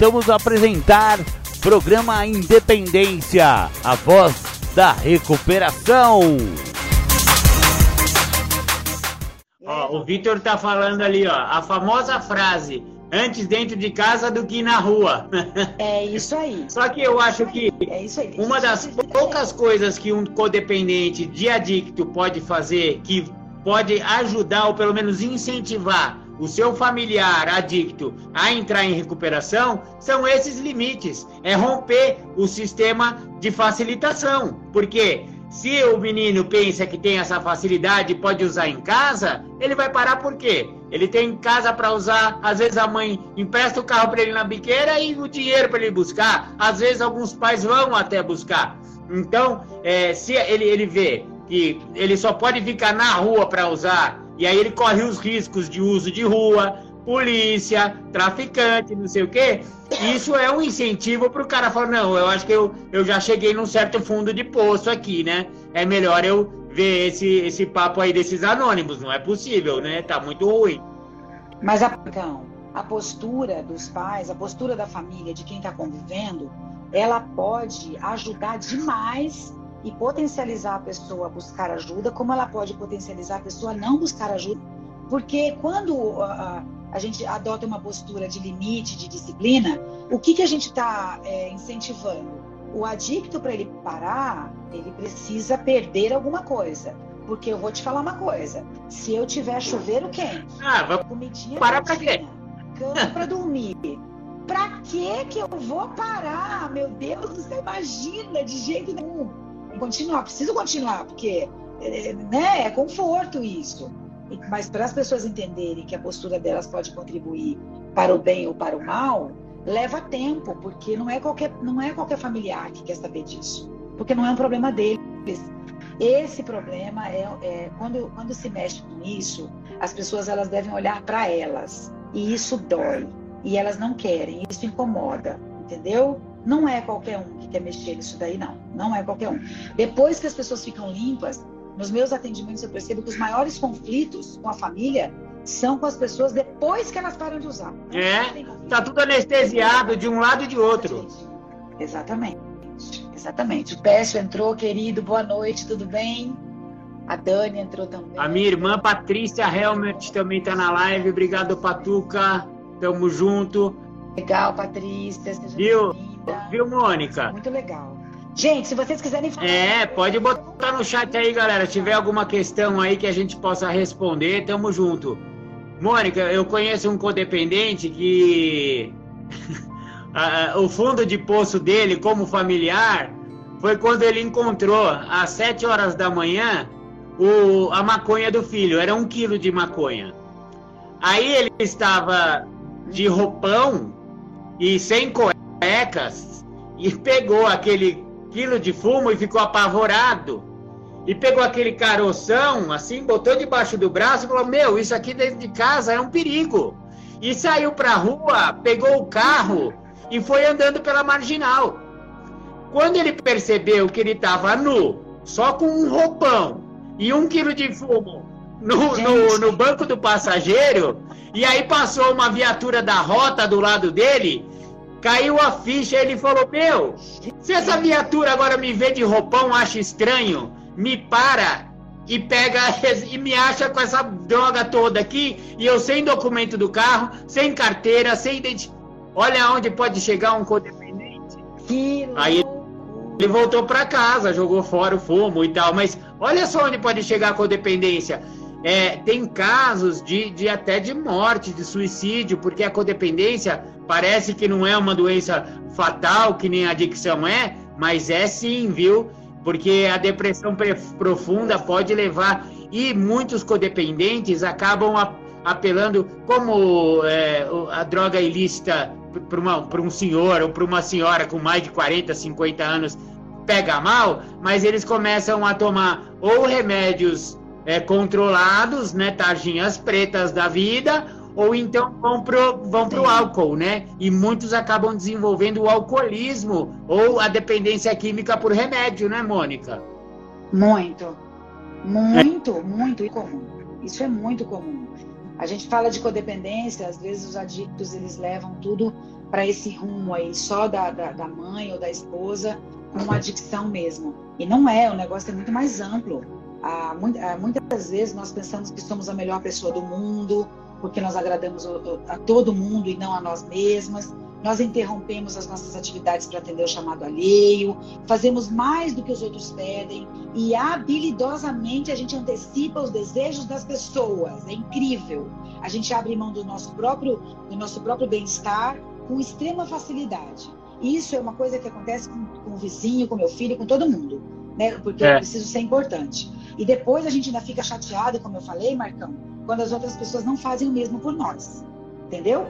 Voltamos a apresentar programa Independência, a voz da recuperação. Ó, o Vitor tá falando ali, ó, a famosa frase: antes dentro de casa do que na rua. É isso aí. Só que eu acho que É aí. uma das poucas coisas que um codependente de adicto pode fazer, que pode ajudar ou pelo menos incentivar o seu familiar adicto a entrar em recuperação, são esses limites. É romper o sistema de facilitação. Porque se o menino pensa que tem essa facilidade e pode usar em casa, ele vai parar por quê? Ele tem casa para usar, às vezes a mãe empresta o carro para ele na biqueira e o dinheiro para ele buscar. Às vezes alguns pais vão até buscar. Então, é, se ele, ele vê que ele só pode ficar na rua para usar, e aí ele corre os riscos de uso de rua, polícia, traficante, não sei o quê. Isso é um incentivo para o cara falar: não, eu acho que eu, eu já cheguei num certo fundo de poço aqui, né? É melhor eu ver esse, esse papo aí desses anônimos. Não é possível, né? Tá muito ruim. Mas a, então, a postura dos pais, a postura da família, de quem está convivendo, ela pode ajudar demais e potencializar a pessoa a buscar ajuda, como ela pode potencializar a pessoa a não buscar ajuda. Porque quando a, a gente adota uma postura de limite, de disciplina, o que, que a gente está é, incentivando? O adicto, para ele parar, ele precisa perder alguma coisa. Porque eu vou te falar uma coisa: se eu tiver chuveiro quente, Ah, vai comidinha parar pra quê? cama para dormir, pra que que eu vou parar? Meu Deus, você imagina de jeito nenhum. Continuar, preciso continuar, porque é, né, é conforto isso. Mas para as pessoas entenderem que a postura delas pode contribuir para o bem ou para o mal, leva tempo, porque não é qualquer, não é qualquer familiar que quer saber disso. Porque não é um problema deles. Esse problema é, é quando, quando se mexe com isso, as pessoas elas devem olhar para elas. E isso dói. E elas não querem, isso incomoda, entendeu? Não é qualquer um que quer mexer nisso daí, não. Não é qualquer um. Depois que as pessoas ficam limpas, nos meus atendimentos eu percebo que os maiores conflitos com a família são com as pessoas depois que elas param de usar. É, tá tudo anestesiado de um lado e de outro. Exatamente. Exatamente. O Pécio entrou, querido, boa noite, tudo bem? A Dani entrou também. A minha irmã Patrícia Helmert também tá na live. Obrigado, Patuca. Tamo junto. Legal, Patrícia. Seja Viu? Viu, Mônica? Muito legal. Gente, se vocês quiserem falar. É, pode botar no chat aí, galera. Se tiver alguma questão aí que a gente possa responder, tamo junto. Mônica, eu conheço um codependente que o fundo de poço dele, como familiar, foi quando ele encontrou às 7 horas da manhã o, a maconha do filho. Era um quilo de maconha. Aí ele estava de roupão e sem cuecas e pegou aquele quilo de fumo e ficou apavorado. E pegou aquele caroção, assim, botou debaixo do braço e falou: Meu, isso aqui dentro de casa é um perigo. E saiu pra rua, pegou o carro e foi andando pela marginal. Quando ele percebeu que ele estava nu, só com um roupão e um quilo de fumo no, no, no banco do passageiro, e aí passou uma viatura da rota do lado dele, caiu a ficha, ele falou: Meu, se essa viatura agora me vê de roupão, acha estranho, me para e pega e me acha com essa droga toda aqui, e eu sem documento do carro, sem carteira, sem identidade. Olha onde pode chegar um codependente. Que Aí ele voltou para casa, jogou fora o fumo e tal, mas olha só onde pode chegar a codependência. É, tem casos de, de até de morte, de suicídio, porque a codependência parece que não é uma doença fatal, que nem a adicção é, mas é sim, viu? Porque a depressão profunda pode levar. E muitos codependentes acabam apelando, como é, a droga ilícita para um senhor ou para uma senhora com mais de 40, 50 anos pega mal, mas eles começam a tomar ou remédios é, controlados, né, tarjinhas pretas da vida, ou então vão pro, vão pro álcool, né? E muitos acabam desenvolvendo o alcoolismo ou a dependência química por remédio, né, Mônica? Muito, muito, é. muito comum. Isso é muito comum. A gente fala de codependência, às vezes os adictos eles levam tudo para esse rumo aí, só da, da, da mãe ou da esposa, com uma adicção mesmo. E não é, o negócio é muito mais amplo. Muitas vezes nós pensamos que somos a melhor pessoa do mundo, porque nós agradamos a todo mundo e não a nós mesmas. Nós interrompemos as nossas atividades para atender o chamado alheio, fazemos mais do que os outros pedem e habilidosamente a gente antecipa os desejos das pessoas. É incrível. A gente abre mão do nosso próprio, do nosso próprio bem-estar com extrema facilidade. Isso é uma coisa que acontece com, com o vizinho, com meu filho, com todo mundo, né? Porque é. eu preciso ser importante. E depois a gente ainda fica chateado, como eu falei, Marcão, quando as outras pessoas não fazem o mesmo por nós. Entendeu?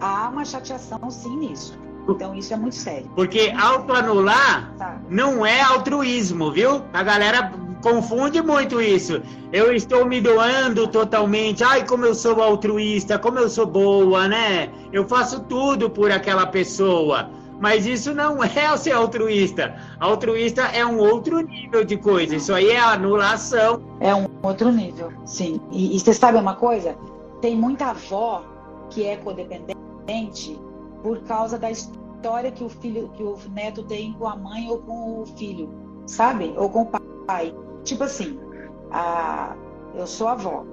Há uma chateação sim nisso. Então isso é muito sério. Porque autoanular tá. não é altruísmo, viu? A galera confunde muito isso. Eu estou me doando totalmente. Ai, como eu sou altruísta, como eu sou boa, né? Eu faço tudo por aquela pessoa. Mas isso não é o ser altruísta. Altruísta é um outro nível de coisa. Isso aí é anulação. É um outro nível, sim. E, você sabe uma coisa? Tem muita avó que é codependente por causa da história que o filho, que o neto tem com a mãe ou com o filho, sabe? Ou com o pai. Tipo assim, a, eu sou avó,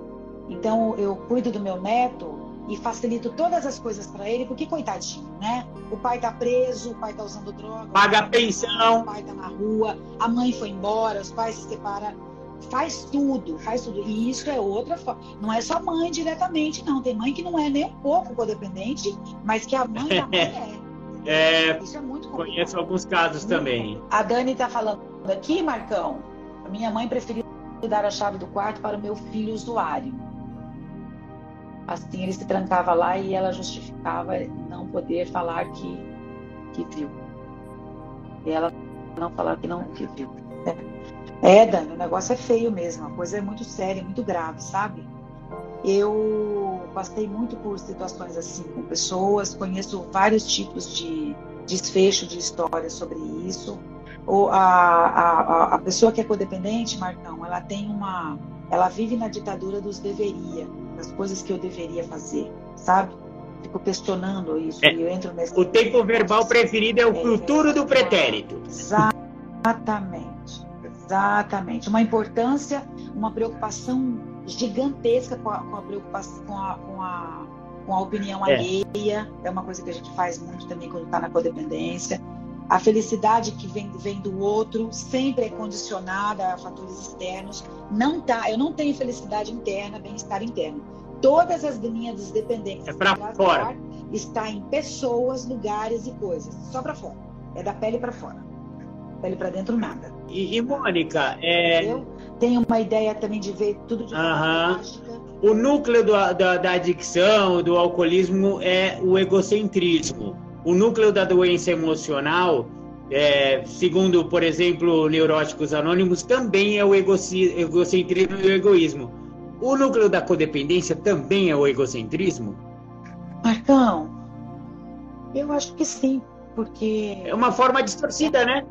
então eu cuido do meu neto e facilito todas as coisas para ele, porque coitadinho, né? O pai tá preso, o pai tá usando droga, paga pensão, o pai tá na rua, a mãe foi embora, os pais se separam, faz tudo, faz tudo. E isso é outra forma. Não é só mãe diretamente, não. Tem mãe que não é nem um pouco codependente, mas que a mãe da mãe é. É, isso é muito complicado. Conheço alguns casos também. A Dani tá falando aqui, Marcão, a minha mãe preferiu dar a chave do quarto para o meu filho usuário. Assim, ele se trancava lá e ela justificava não poder falar que, que viu. E ela não falar que não que viu. É, é Dani, o negócio é feio mesmo, a coisa é muito séria, muito grave, sabe? Eu passei muito por situações assim com pessoas, conheço vários tipos de desfecho de histórias sobre isso. O, a, a, a pessoa que é codependente, Marcão, ela tem uma. Ela vive na ditadura dos deveria, das coisas que eu deveria fazer, sabe? Fico questionando isso É. e eu entro nesse. O tempo verbal preferido é o É. futuro do pretérito. Exatamente, exatamente. Uma importância, uma preocupação gigantesca com a, com a preocupação, com a, com a, com a opinião É. alheia. É uma coisa que a gente faz muito também quando está na codependência. A felicidade que vem, vem do outro sempre é condicionada a fatores externos. Não tá, eu não tenho felicidade interna, bem-estar interno. Todas as minhas dependências É pra traz fora. está em pessoas, lugares e coisas. Só para fora. É da pele para fora. Pele para dentro nada. E, e, Mônica, é, Eu tenho uma ideia também de ver tudo de forma o núcleo do- da, da adicção, do alcoolismo, é o egocentrismo. O núcleo da doença emocional, é, segundo, por exemplo, Neuróticos Anônimos, também é o egocentrismo e o egoísmo. O núcleo da codependência também é o egocentrismo? Marcão, eu acho que sim, porque É uma forma distorcida, né?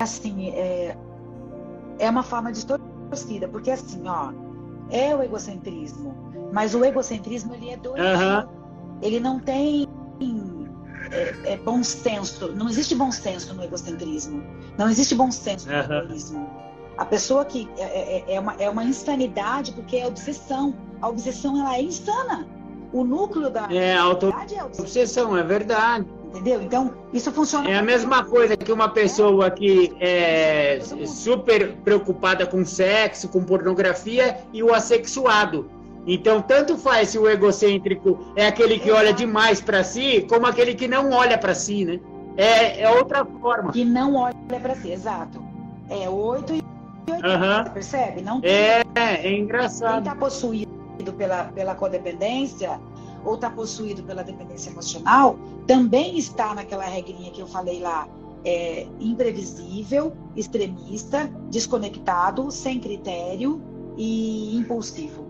assim é, é uma forma distorcida, porque assim, ó, é o egocentrismo, mas o egocentrismo ele é doido. Aham. Ele não tem é, é, bom senso. Não existe bom senso no egocentrismo. Não existe bom senso no Aham. egoísmo. A pessoa que é, é- é uma, é uma insanidade porque é obsessão. A obsessão ela é insana. O núcleo da É insanidade é a obsessão, auto-obsessão, é verdade. entendeu? Então isso funciona. É a mesma coisa que uma pessoa que é super preocupada com sexo, com pornografia e o assexuado. Então, tanto faz se o egocêntrico é aquele que olha demais para si, como aquele que não olha para si, né? É, é outra forma. que não olha para si, exato. É 8 e 8, Aham. você percebe? Não tem É, é Quem engraçado. está possuído pela, pela codependência ou está possuído pela dependência emocional também está naquela regrinha que eu falei lá. É, imprevisível, extremista, desconectado, sem critério e impulsivo.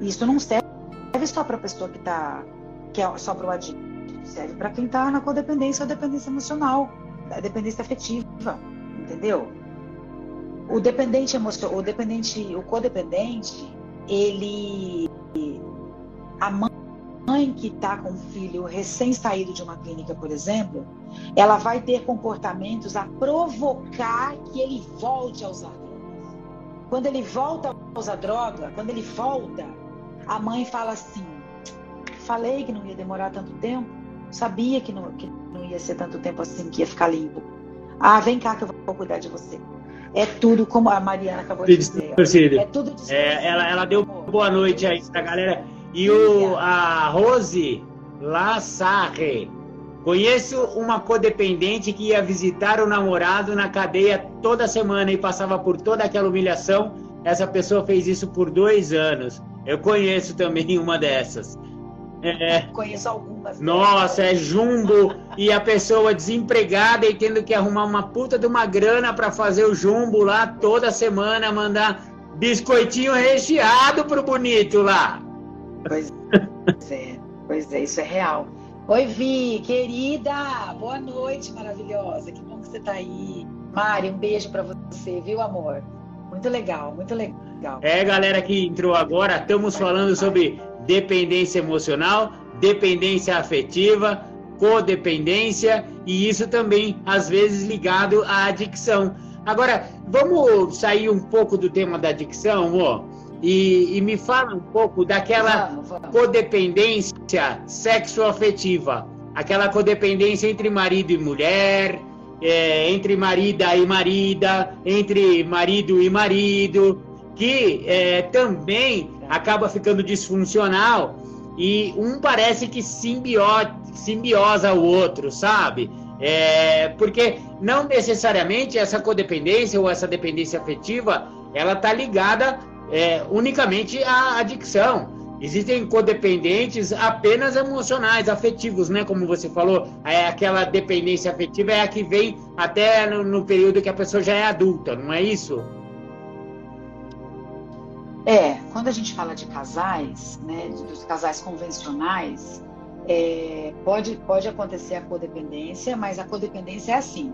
Isso não serve só para a pessoa que está que é só para o adicto, serve para quem está na codependência ou dependência emocional, a dependência afetiva, entendeu? O dependente emocional, o dependente, o codependente, ele a mãe que está com um filho recém saído de uma clínica, por exemplo, ela vai ter comportamentos a provocar que ele volte a usar drogas. Quando ele volta a usar droga, quando ele volta, a mãe fala assim: falei que não ia demorar tanto tempo, sabia que não, que não ia ser tanto tempo assim, que ia ficar limpo. Ah, vem cá que eu vou cuidar de você. É tudo como a Mariana acabou de dizer. É tudo É, ela, ela deu boa noite aí pra galera. E o, a Rose Lassarre. Conheço uma codependente que ia visitar o namorado na cadeia toda semana e passava por toda aquela humilhação. Essa pessoa fez isso por dois anos. Eu conheço também uma dessas. É, Conheço algumas. nossa, é jumbo e a pessoa desempregada e tendo que arrumar uma puta de uma grana para fazer o jumbo lá toda semana, mandar biscoitinho recheado pro bonito lá. Pois é, pois é, isso é real. Oi, Vi, querida, boa noite, maravilhosa. Que bom que você tá aí. Mari, um beijo para você, viu, amor? Muito legal, muito legal. É, galera que entrou agora, estamos falando sobre dependência emocional, dependência afetiva, codependência e isso também às vezes ligado à adicção. Agora, vamos sair um pouco do tema da adicção, amor, e, e me fala um pouco daquela Vamos, vamos. codependência sexoafetiva, aquela codependência entre marido e mulher, é, entre marida e marida, entre marido e marido, que é, também acaba ficando disfuncional e um parece que simbió simbiosa o outro, sabe? É, porque não necessariamente essa codependência ou essa dependência afetiva ela está ligada é, unicamente à adicção. Existem codependentes apenas emocionais, afetivos, né? Como você falou, é aquela dependência afetiva é a que vem até no, no período que a pessoa já é adulta, não é isso? É, quando a gente fala de casais, né, dos casais convencionais, é, pode, pode acontecer a codependência, mas a codependência é assim.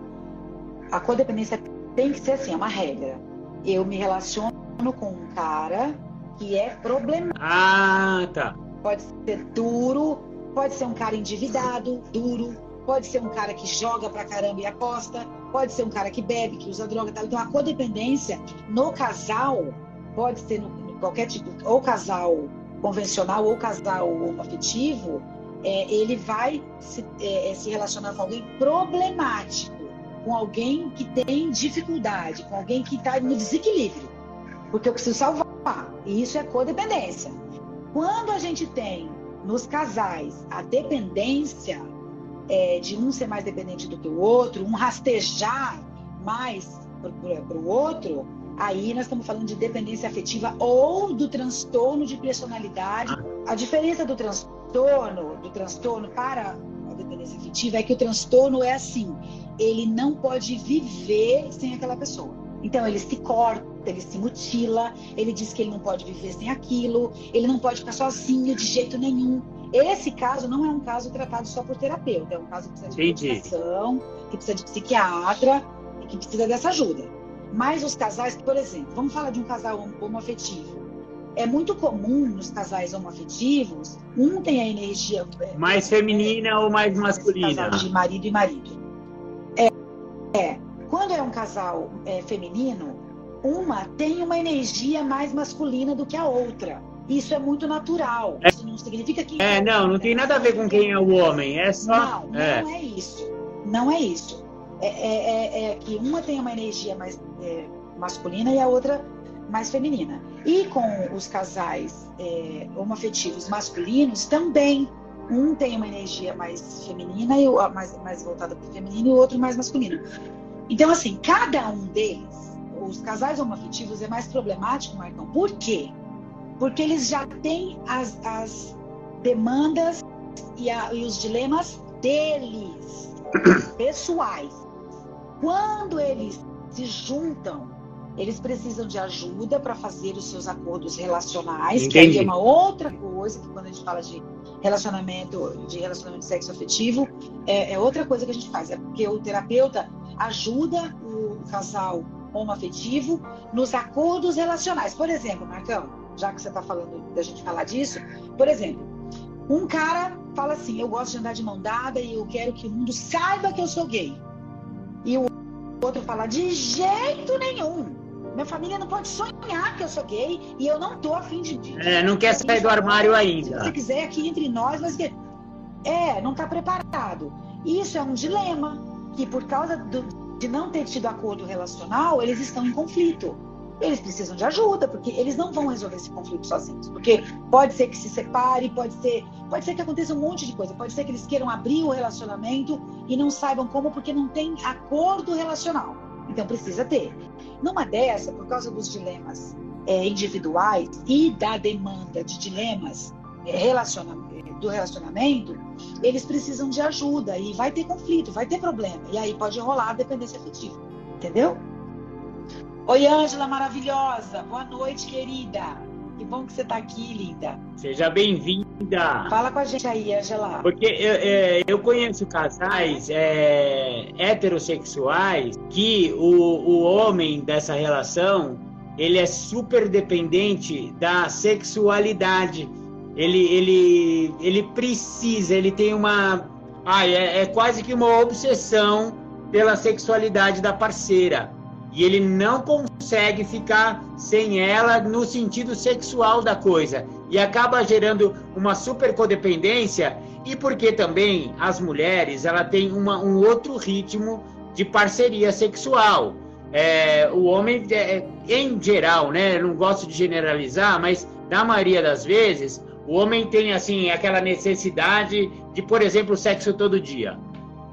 A codependência tem que ser assim, é uma regra. Eu me relaciono com um cara que é problemático. Ah, tá. Pode ser duro, pode ser um cara endividado, duro, pode ser um cara que joga pra caramba e aposta, pode ser um cara que bebe, que usa droga, tal. Então a codependência no casal pode ser no, no qualquer tipo, ou casal convencional ou casal afetivo, é, ele vai se, é, se relacionar com alguém problemático, com alguém que tem dificuldade, com alguém que está no desequilíbrio, porque eu preciso salvar. E isso é codependência. Quando a gente tem nos casais a dependência é, de um ser mais dependente do que o outro, um rastejar mais para o outro, aí nós estamos falando de dependência afetiva ou do transtorno de personalidade. A diferença do transtorno, do transtorno para a dependência afetiva é que o transtorno é assim, ele não pode viver sem aquela pessoa. Então ele se corta, ele se mutila, ele diz que ele não pode viver sem aquilo, ele não pode ficar sozinho de jeito nenhum. Esse caso não é um caso tratado só por terapeuta, é um caso que precisa de medicação, que precisa de psiquiatra e que precisa dessa ajuda. Mas os casais, por exemplo, vamos falar de um casal homoafetivo. É muito comum nos casais homoafetivos, um tem a energia é, mais feminina ou mais masculina? de marido e marido. É, é quando é um casal é, feminino, uma tem uma energia mais masculina do que a outra. Isso é muito natural. É, isso não significa que. É, não, não tem nada a ver com quem é o homem. É só. Não, é. não é isso. Não é isso. É, é, é, é que uma tem uma energia mais é, masculina e a outra mais feminina. E com os casais é, homoafetivos masculinos também. Um tem uma energia mais feminina e mais, mais voltada para o feminino e o outro mais masculino. Então, assim, cada um deles, os casais homoafetivos é mais problemático, Marcão. Por quê? Porque eles já têm as, as demandas e, a, e os dilemas deles, pessoais. Quando eles se juntam, eles precisam de ajuda para fazer os seus acordos relacionais, Entendi. que é uma outra coisa que quando a gente fala de relacionamento, de relacionamento sexo afetivo, é, é outra coisa que a gente faz. É porque o terapeuta ajuda o casal homoafetivo nos acordos relacionais. Por exemplo, Marcão, já que você está falando da gente falar disso, por exemplo, um cara fala assim: eu gosto de andar de mão dada e eu quero que o mundo saiba que eu sou gay. E o outro fala: de jeito nenhum. Minha família não pode sonhar que eu sou gay e eu não tô afim de. de é, não quer sair do armário ainda. Se você quiser, aqui entre nós, mas. É, não está preparado. Isso é um dilema que por causa do, de não ter tido acordo relacional, eles estão em conflito. Eles precisam de ajuda, porque eles não vão resolver esse conflito sozinhos. Porque pode ser que se separe, pode ser, pode ser que aconteça um monte de coisa. Pode ser que eles queiram abrir o relacionamento e não saibam como, porque não tem acordo relacional. Então precisa ter. Numa dessa, por causa dos dilemas é, individuais e da demanda de dilemas é, relaciona do relacionamento, eles precisam de ajuda e vai ter conflito, vai ter problema. E aí pode rolar a dependência afetiva. Entendeu? Oi, Ângela maravilhosa. Boa noite, querida. Que bom que você está aqui, linda. Seja bem-vinda. Fala com a gente aí, Ângela. Porque eu, é, eu conheço casais é, heterossexuais que o, o homem dessa relação ele é super dependente da sexualidade ele, ele, ele precisa, ele tem uma. Ah, é, é quase que uma obsessão pela sexualidade da parceira. E ele não consegue ficar sem ela no sentido sexual da coisa. E acaba gerando uma super codependência. E porque também as mulheres ela tem uma, um outro ritmo de parceria sexual. É, o homem, é, em geral, né? Não gosto de generalizar, mas na maioria das vezes, o homem tem assim aquela necessidade de, por exemplo, sexo todo dia.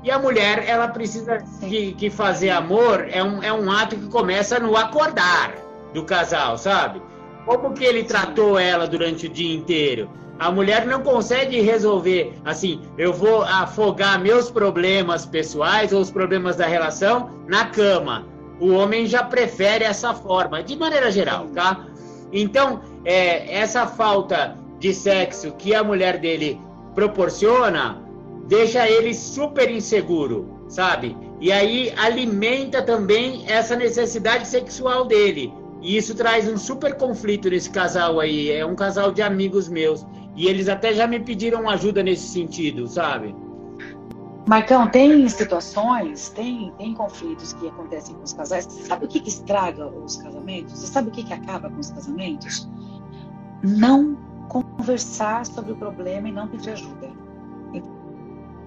E a mulher, ela precisa que, que fazer amor é um, é um ato que começa no acordar do casal, sabe? Como que ele tratou ela durante o dia inteiro? A mulher não consegue resolver assim, eu vou afogar meus problemas pessoais ou os problemas da relação na cama. O homem já prefere essa forma, de maneira geral, tá? Então, é, essa falta de sexo que a mulher dele proporciona deixa ele super inseguro, sabe? E aí alimenta também essa necessidade sexual dele. E isso traz um super conflito nesse casal aí. É um casal de amigos meus. E eles até já me pediram ajuda nesse sentido, sabe? Marcão, tem situações, tem, tem conflitos que acontecem com os casais. Sabe o que, que estraga os casamentos? Você sabe o que, que acaba com os casamentos? Não conversar sobre o problema e não pedir ajuda.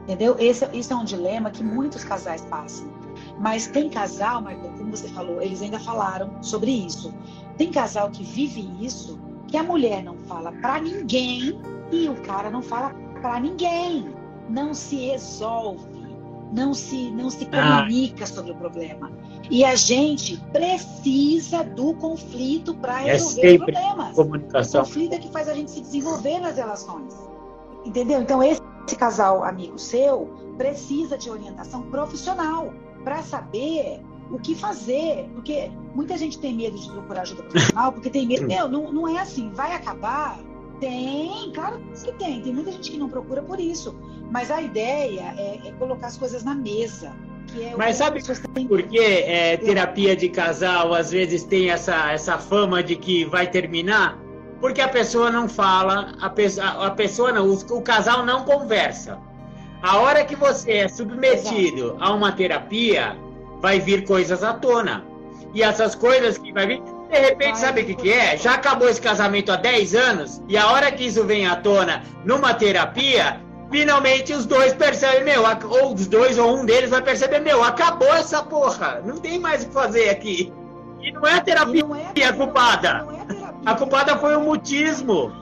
Entendeu? Esse, é um dilema que muitos casais passam. Mas tem casal, Marcão, como você falou, eles ainda falaram sobre isso. Tem casal que vive isso, que a mulher não fala para ninguém e o cara não fala para ninguém. Não se resolve, não se, não se comunica ah. sobre o problema. E a gente precisa do conflito para é resolver é os problemas. Comunicação. O conflito é que faz a gente se desenvolver nas relações. Entendeu? Então, esse esse casal amigo seu precisa de orientação profissional para saber o que fazer. Porque muita gente tem medo de procurar ajuda profissional, porque tem medo. Meu, não, não é assim, vai acabar. Tem, claro que tem. Tem muita gente que não procura por isso. Mas a ideia é, é colocar as coisas na mesa. É Mas sabe por que é, terapia de casal às vezes tem essa, essa fama de que vai terminar? Porque a pessoa não fala, a pessoa, a pessoa não, o, o casal não conversa. A hora que você é submetido Exato. a uma terapia, vai vir coisas à tona. E essas coisas que vai vir, de repente, sabe o que, que é? Já acabou esse casamento há 10 anos, e a hora que isso vem à tona numa terapia, finalmente os dois percebem, meu, ou os dois ou um deles vai perceber, meu, acabou essa porra, não tem mais o que fazer aqui. E não é a terapia não é, a culpada. Não é a terapia a culpada foi o mutismo.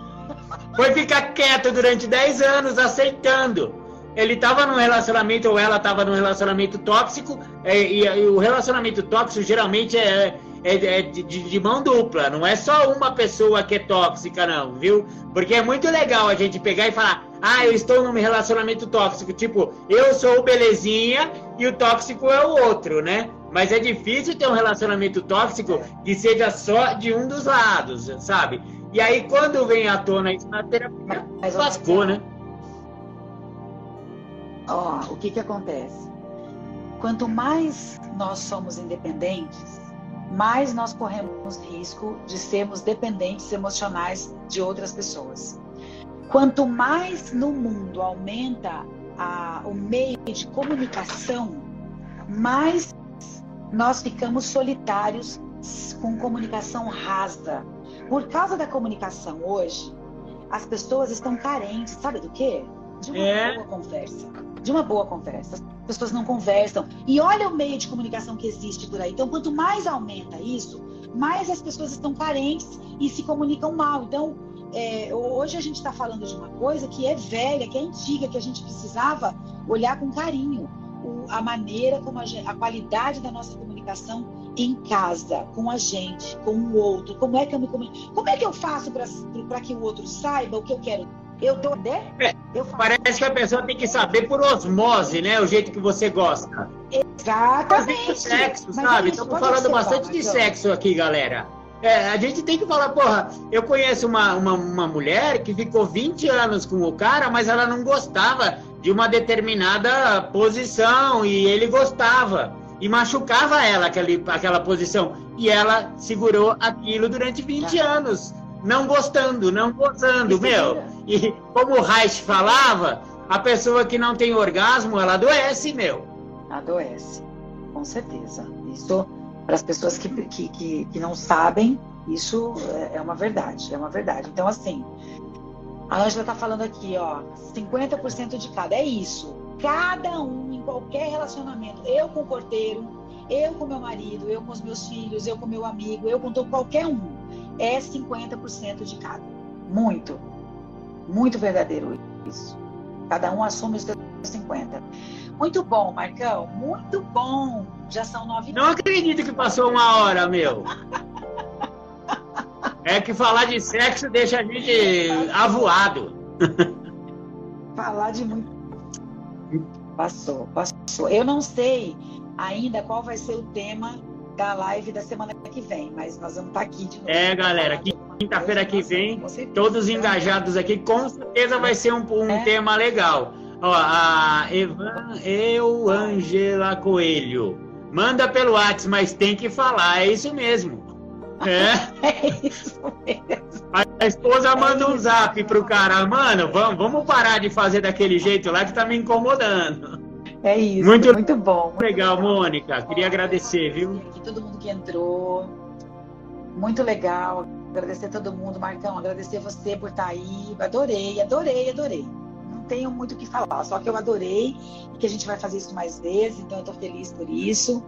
Foi ficar quieto durante 10 anos, aceitando. Ele estava num relacionamento, ou ela estava num relacionamento tóxico, e, é, e, e, o relacionamento tóxico geralmente é, é, é de, de, mão dupla, não é só uma pessoa que é tóxica, não, viu? Porque é muito legal a gente pegar e falar, ah, eu estou num relacionamento tóxico, tipo, eu sou o belezinha e o tóxico é o outro, né? Mas é difícil ter um relacionamento tóxico que seja só de um dos lados, sabe? E aí, quando vem à tona isso na terapia, Mas, lascou, né? Ó, o que que acontece? Quanto mais nós somos independentes, mais nós corremos risco de sermos dependentes emocionais de outras pessoas. Quanto mais no mundo aumenta a, o meio de comunicação, mais nós ficamos solitários com comunicação rasa. Por causa da comunicação hoje, as pessoas estão carentes, sabe do quê? De uma é. boa conversa. De uma boa conversa. As pessoas não conversam. E olha o meio de comunicação que existe por aí. Então, quanto mais aumenta isso, mais as pessoas estão carentes e se comunicam mal. Então, é, hoje a gente está falando de uma coisa que é velha, que é antiga, que a gente precisava olhar com carinho o, a maneira como a, a qualidade da nossa comunicação em casa, com a gente, com o outro. Como é que eu me comunico? Como é que eu faço para que o outro saiba o que eu quero? Eu dou né? É, parece que a pessoa tem que saber por osmose, né? O jeito que você gosta. Exatamente. Sexo, sabe? É Estamos falando bastante de sexo aqui, galera. É, a gente tem que falar, porra, eu conheço uma, uma, uma, mulher que ficou 20 anos com o cara, mas ela não gostava de uma determinada posição e ele gostava. E machucava ela aquele, aquela posição. E ela segurou aquilo durante 20 tá. anos, não gostando, não gozando, meu. E como o Reich falava, a pessoa que não tem orgasmo, ela adoece, meu. Adoece, com certeza. Isso para as pessoas que, que, que, que, não sabem, isso é, é uma verdade, é uma verdade. Então, assim, a Ângela está falando aqui, ó, 50% de cada, é isso. Cada um, em qualquer relacionamento, eu com o porteiro, eu com meu marido, eu com os meus filhos, eu com meu amigo, eu com todo, qualquer um, é 50% de cada. Muito, muito verdadeiro isso. Cada um assume os seus 50%. Muito bom, Marcão. Muito bom. Já são nove Não acredito que passou uma hora, meu. É que falar de sexo deixa a gente avoado. Falar de muito. Passou, passou. Eu não sei ainda qual vai ser o tema da live da semana que vem, mas nós vamos estar aqui de novo. É, galera, quinta-feira que vem, todos engajados aqui, com certeza vai ser um, um é. tema legal. Ó, a Evan, eu, Angela Coelho. Manda pelo WhatsApp, mas tem que falar, é isso mesmo. É? é isso mesmo. A esposa manda um zap pro cara, mano, vamos, vamos parar de fazer daquele jeito lá que tá me incomodando. É isso, muito, muito bom. Muito legal, legal, Mônica. Queria agradecer, viu? todo mundo que entrou. Muito legal. Agradecer a todo mundo, Marcão. Agradecer você por estar tá aí. Adorei, adorei, adorei tenho muito o que falar, só que eu adorei e que a gente vai fazer isso mais vezes, então eu estou feliz por isso.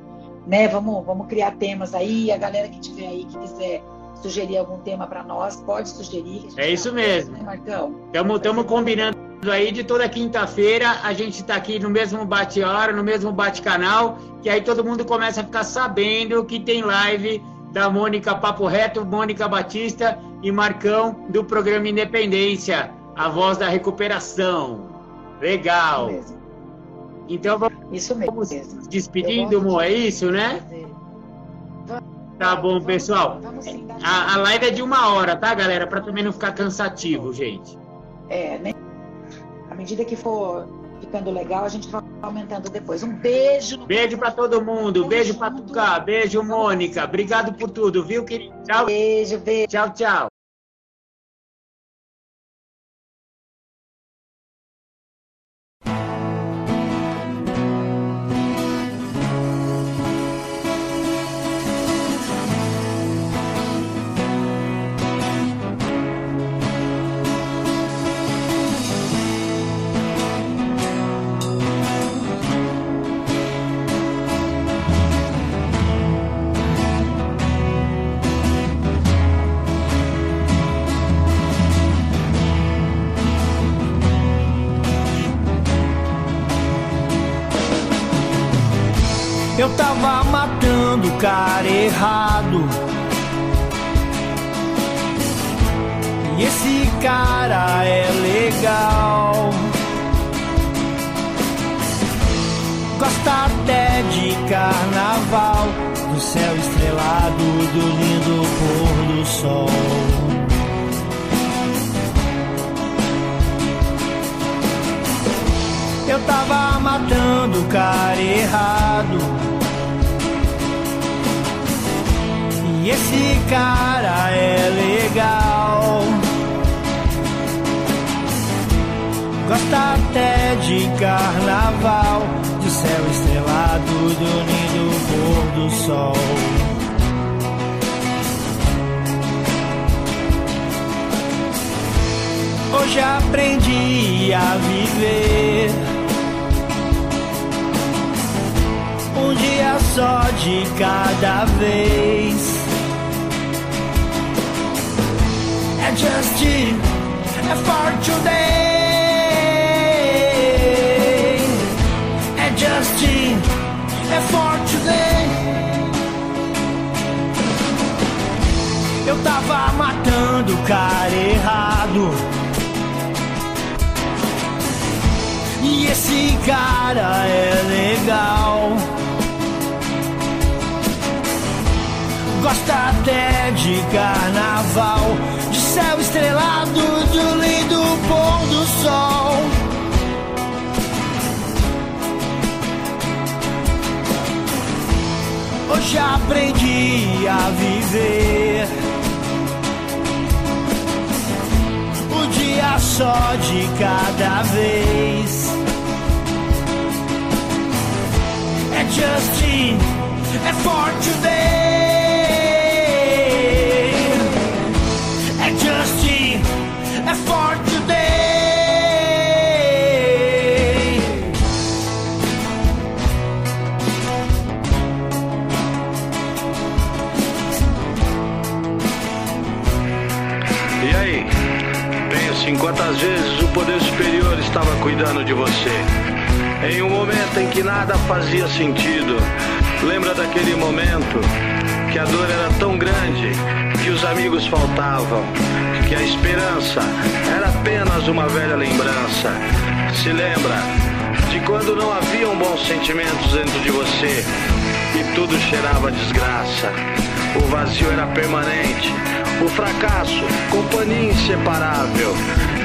Né? Vamos, vamos criar temas aí, a galera que tiver aí que quiser sugerir algum tema para nós, pode sugerir. É isso mesmo. Né, Marcão? Estamos combinando aí de toda quinta-feira a gente está aqui no mesmo bate-hora, no mesmo bate-canal, que aí todo mundo começa a ficar sabendo que tem live da Mônica Papo Reto, Mônica Batista e Marcão do programa Independência a voz da recuperação. Legal. Isso então vamos, isso mesmo. vamos despedindo, Mo, é isso, né? Tá bom, pessoal. A, a live é de uma hora, tá, galera? Para também não ficar cansativo, gente. É, né? À medida que for ficando legal, a gente vai aumentando depois. Um beijo. Beijo para todo mundo. Beijo para Tucá. Beijo, Mônica. Obrigado por tudo, viu, querido? Tchau. Beijo, beijo. Tchau, tchau. Do sol. Hoje aprendi a viver. Um dia só de cada vez. just é for today. Cara é legal. Gosta até de carnaval céu estrelado do lindo pôr do sol. Hoje aprendi a viver. O dia só de cada vez. E aí? Pense em quantas vezes o poder superior estava cuidando de você. Em um momento em que nada fazia sentido. Lembra daquele momento que a dor era tão grande que os amigos faltavam que a esperança era apenas uma velha lembrança. Se lembra de quando não haviam bons sentimentos dentro de você e tudo cheirava desgraça. O vazio era permanente, o fracasso, companhia inseparável,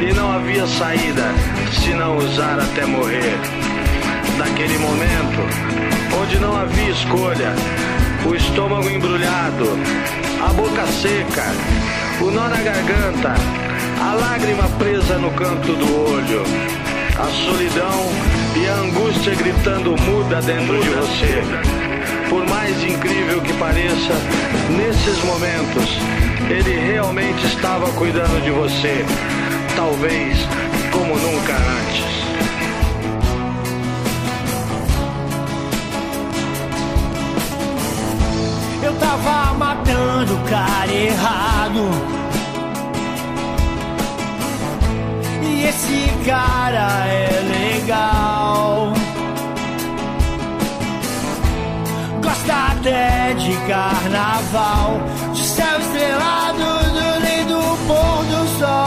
e não havia saída se não usar até morrer. Naquele momento, onde não havia escolha, o estômago embrulhado, a boca seca, o nó na garganta, a lágrima presa no canto do olho, a solidão e a angústia gritando muda dentro de você. Por mais incrível que pareça, nesses momentos, ele realmente estava cuidando de você, talvez como nunca antes. Tava matando o cara errado. E esse cara é legal. Gosta até de carnaval, de céu estrelado, do lindo pôr do sol,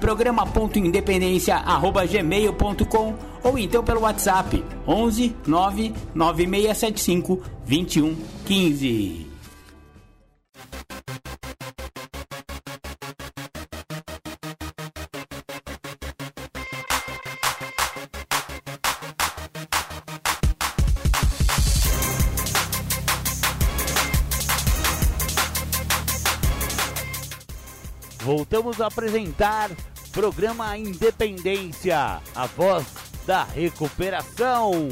programa.independência.gmail.com ou então pelo WhatsApp 11 99675 2115. Voltamos a apresentar programa Independência, a voz da recuperação.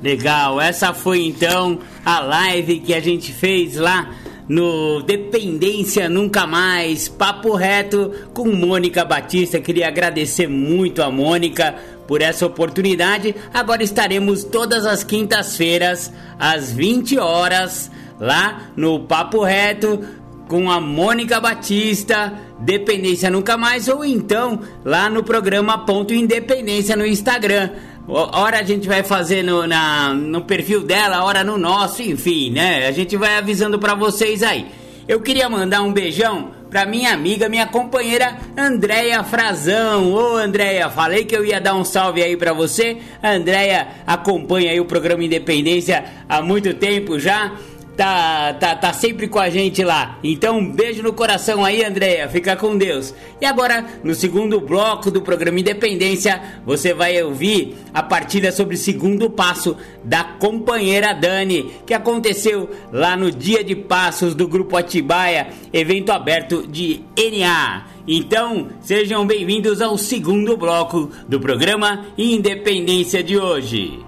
Legal, essa foi então a live que a gente fez lá no Dependência Nunca Mais, papo reto com Mônica Batista. Queria agradecer muito a Mônica por essa oportunidade. Agora estaremos todas as quintas-feiras às 20 horas lá no Papo Reto com a Mônica Batista, Dependência Nunca Mais, ou então lá no programa Ponto Independência no Instagram. Hora a gente vai fazer no, na, no perfil dela, hora no nosso, enfim, né? A gente vai avisando para vocês aí. Eu queria mandar um beijão pra minha amiga, minha companheira Andréia Frazão. Ô Andréia, falei que eu ia dar um salve aí pra você. A Andréia acompanha aí o programa Independência há muito tempo já tá, tá, tá sempre com a gente lá. Então, um beijo no coração aí, Andréia. Fica com Deus. E agora, no segundo bloco do programa Independência, você vai ouvir a partilha sobre o segundo passo da companheira Dani, que aconteceu lá no Dia de Passos do Grupo Atibaia, evento aberto de NA. Então, sejam bem-vindos ao segundo bloco do programa Independência de hoje.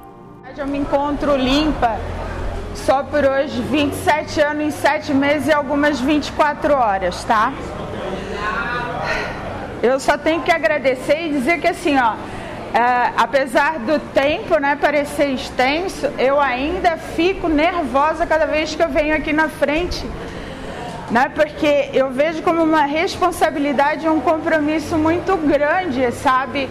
Eu me encontro limpa só por hoje, 27 anos, 7 meses e algumas 24 horas, tá? eu só tenho que agradecer e dizer que assim, ó, é, apesar do tempo né, parecer extenso, eu ainda fico nervosa cada vez que eu venho aqui na frente. Né, porque eu vejo como uma responsabilidade e um compromisso muito grande, sabe?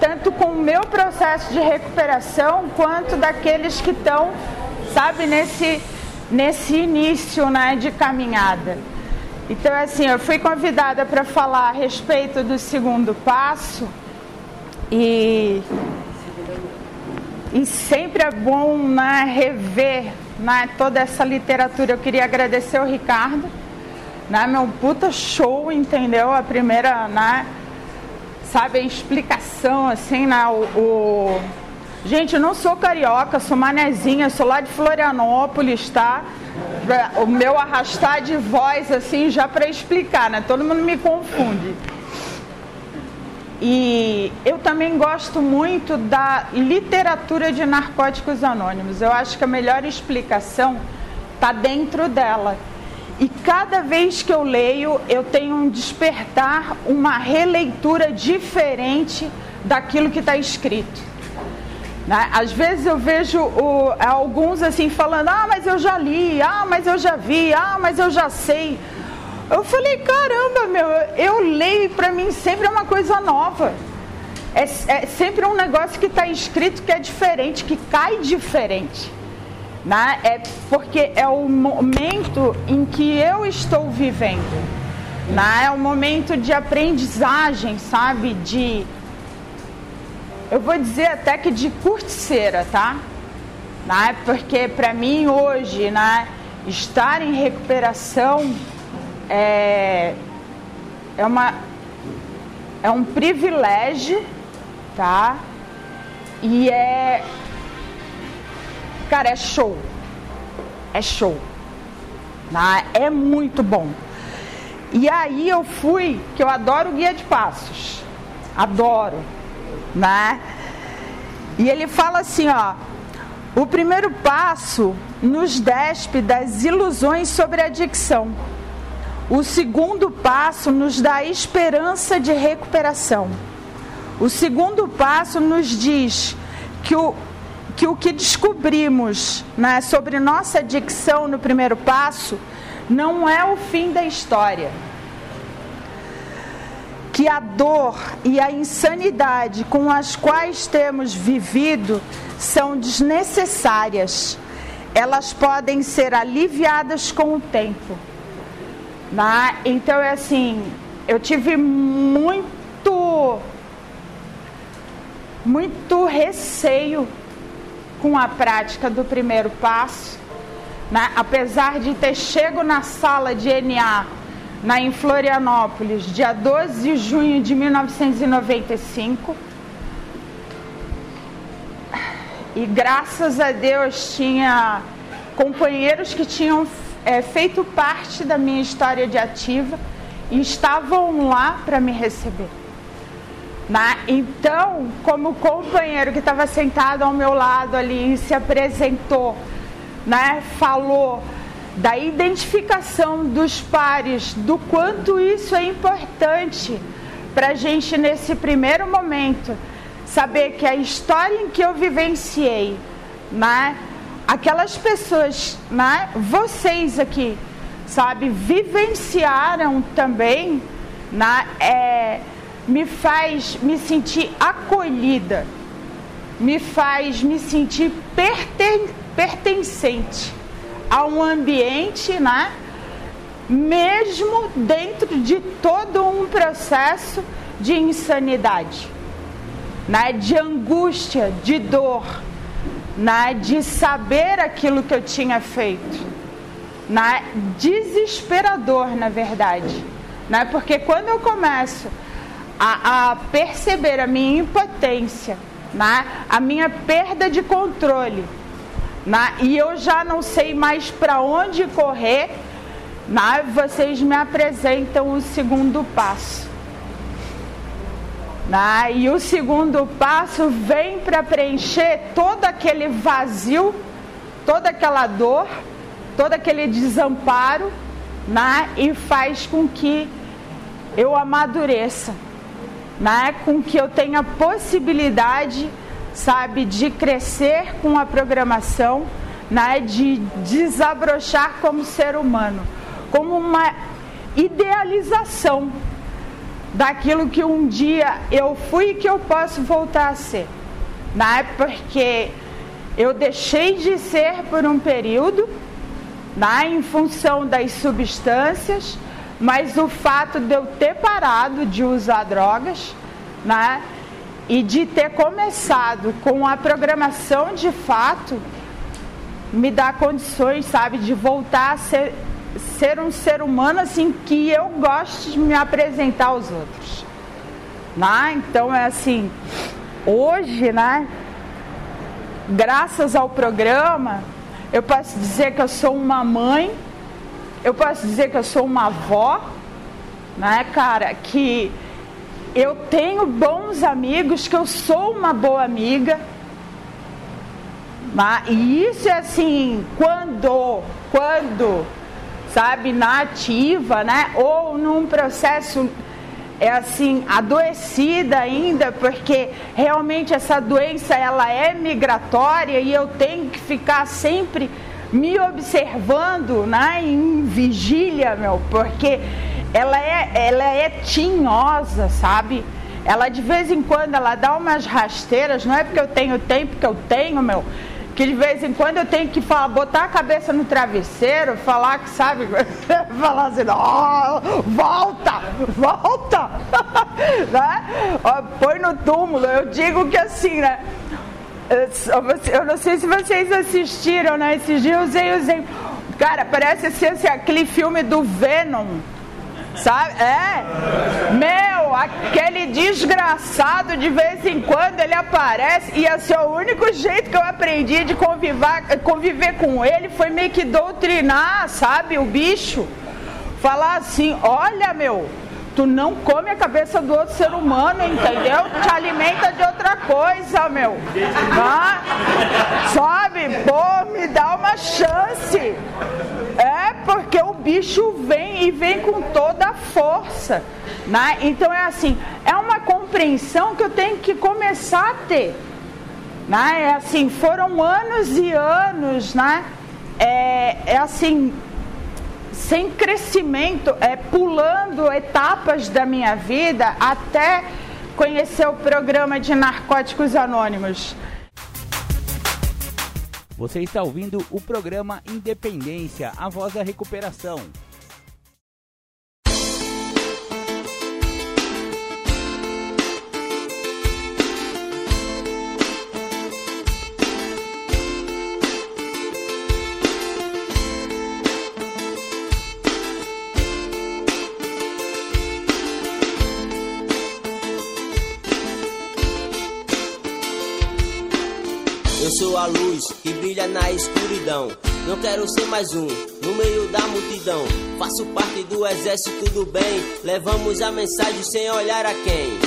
Tanto com o meu processo de recuperação, quanto daqueles que estão, sabe, nesse, nesse início né, de caminhada. Então, assim, eu fui convidada para falar a respeito do segundo passo e, e sempre é bom né, rever né, toda essa literatura. Eu queria agradecer ao Ricardo, né, meu puta show, entendeu? A primeira, né, sabe, a explicação, assim, né, o, o... Gente, eu não sou carioca, sou manezinha, sou lá de Florianópolis, tá? o meu arrastar de voz assim já para explicar, né? Todo mundo me confunde. E eu também gosto muito da literatura de narcóticos anônimos. Eu acho que a melhor explicação está dentro dela. E cada vez que eu leio, eu tenho um despertar, uma releitura diferente daquilo que está escrito. Né? Às vezes eu vejo o, alguns assim falando, ah, mas eu já li, ah, mas eu já vi, ah, mas eu já sei. Eu falei, caramba, meu, eu leio para mim sempre é uma coisa nova. É, é sempre um negócio que está escrito que é diferente, que cai diferente. Né? É porque é o momento em que eu estou vivendo. Né? É o momento de aprendizagem, sabe? De eu vou dizer até que de curticeira, tá? Né? Porque para mim hoje, né, estar em recuperação é, é, uma, é um privilégio, tá? E é. Cara, é show. É show. Né? É muito bom. E aí eu fui, que eu adoro guia de passos. Adoro né? E ele fala assim, ó, o primeiro passo nos despe das ilusões sobre a adicção. O segundo passo nos dá esperança de recuperação. O segundo passo nos diz que o que, o que descobrimos né, sobre nossa adicção no primeiro passo não é o fim da história que a dor e a insanidade com as quais temos vivido são desnecessárias. Elas podem ser aliviadas com o tempo. Né? Então é assim, eu tive muito muito receio com a prática do primeiro passo, né? apesar de ter chego na sala de NA na, em Florianópolis, dia 12 de junho de 1995. E graças a Deus tinha companheiros que tinham é, feito parte da minha história de ativa e estavam lá para me receber. Né? Então, como companheiro que estava sentado ao meu lado ali se apresentou, né, falou da identificação dos pares, do quanto isso é importante para a gente nesse primeiro momento, saber que a história em que eu vivenciei, né, aquelas pessoas, né, vocês aqui, sabe, vivenciaram também, né, é, me faz me sentir acolhida, me faz me sentir perten pertencente a um ambiente, né? Mesmo dentro de todo um processo de insanidade, né? De angústia, de dor, né? De saber aquilo que eu tinha feito, né? Desesperador, na verdade, né? Porque quando eu começo a, a perceber a minha impotência, né? A minha perda de controle e eu já não sei mais para onde correr, vocês me apresentam o segundo passo. E o segundo passo vem para preencher todo aquele vazio, toda aquela dor, todo aquele desamparo, e faz com que eu amadureça? Com que eu tenha possibilidade, sabe, de crescer com a programação, né? De desabrochar como ser humano, como uma idealização daquilo que um dia eu fui e que eu posso voltar a ser. Né? Porque eu deixei de ser por um período, né? em função das substâncias, mas o fato de eu ter parado de usar drogas, né? E de ter começado com a programação de fato, me dá condições, sabe, de voltar a ser ser um ser humano assim que eu gosto de me apresentar aos outros. Né? Então é assim, hoje, né, graças ao programa, eu posso dizer que eu sou uma mãe, eu posso dizer que eu sou uma avó, né, cara, que eu tenho bons amigos, que eu sou uma boa amiga. Né? E isso é assim, quando, quando sabe, na ativa, né? Ou num processo é assim adoecida ainda, porque realmente essa doença ela é migratória e eu tenho que ficar sempre me observando, né, em vigília, meu, porque ela é ela é tinhosa, sabe? Ela de vez em quando ela dá umas rasteiras, não é porque eu tenho tempo que eu tenho, meu que de vez em quando eu tenho que falar, botar a cabeça no travesseiro, falar que sabe, falar assim, oh, volta, volta, né? põe no túmulo. Eu digo que assim, né? Eu não sei se vocês assistiram, né? Esses dias eu usei, usei. Cara, parece assim, assim aquele filme do Venom Sabe? É. Meu, aquele desgraçado de vez em quando ele aparece e assim, o único jeito que eu aprendi de conviver, conviver com ele foi meio que doutrinar, sabe? O bicho. Falar assim, olha meu, tu não come a cabeça do outro ser humano, entendeu? Te alimenta de outra coisa, meu. Tá? Sabe? Pô, me dá uma chance. É porque o bicho vem e vem com toda a força. Né? Então é assim, é uma compreensão que eu tenho que começar a ter. Né? É assim, foram anos e anos, né? É, é assim, sem crescimento, é pulando etapas da minha vida até conhecer o programa de Narcóticos Anônimos. Você está ouvindo o programa Independência, a voz da recuperação. Luz que brilha na escuridão. Não quero ser mais um no meio da multidão. Faço parte do exército do bem. Levamos a mensagem sem olhar a quem.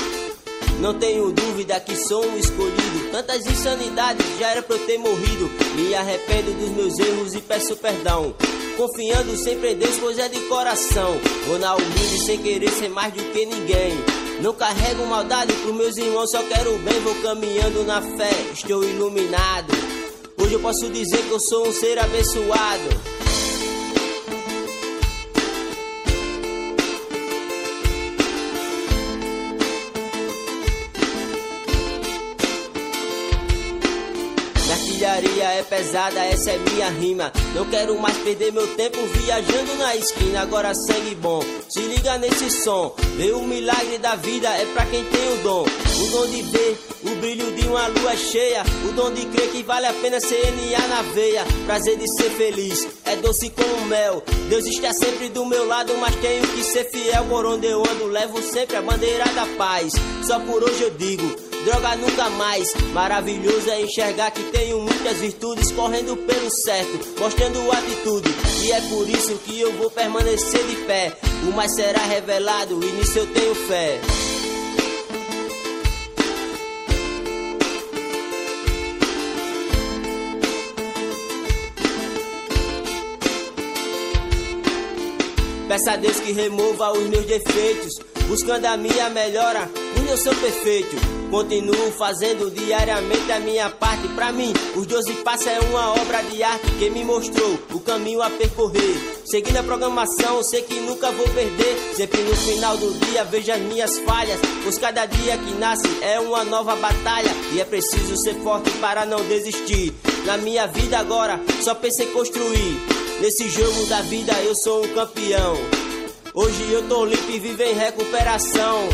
Não tenho dúvida que sou um escolhido. Tantas insanidades já era pra eu ter morrido. Me arrependo dos meus erros e peço perdão. Confiando sempre em Deus, pois é de coração. Vou na humilde sem querer ser mais do que ninguém. Não carrego maldade pros meus irmãos, só quero o bem, vou caminhando na fé, estou iluminado. Hoje eu posso dizer que eu sou um ser abençoado. É pesada, essa é minha rima. Não quero mais perder meu tempo viajando na esquina. Agora sangue bom, se liga nesse som. Ver o milagre da vida é pra quem tem o dom. O dom de ver o brilho de uma lua cheia. O dom de crer que vale a pena CNA na veia. Prazer de ser feliz, é doce como mel. Deus está sempre do meu lado, mas tenho que ser fiel. Por onde eu ando, levo sempre a bandeira da paz. Só por hoje eu digo droga nunca mais. Maravilhoso é enxergar que tenho muitas virtudes correndo pelo certo, mostrando atitude. E é por isso que eu vou permanecer de pé. O mais será revelado e nisso eu tenho fé. Peça a Deus que remova os meus defeitos. buscando a minha melhora. Onde eu sou perfeito, Continuo fazendo diariamente a minha parte. Pra mim, os 12 passos é uma obra de arte que me mostrou o caminho a percorrer. Seguindo a programação, sei que nunca vou perder. Sempre no final do dia vejo as minhas falhas. Pois cada dia que nasce é uma nova batalha. E é preciso ser forte para não desistir. Na minha vida agora, só pensei construir. Nesse jogo da vida eu sou um campeão. Hoje eu tô limpo e vivo em recuperação.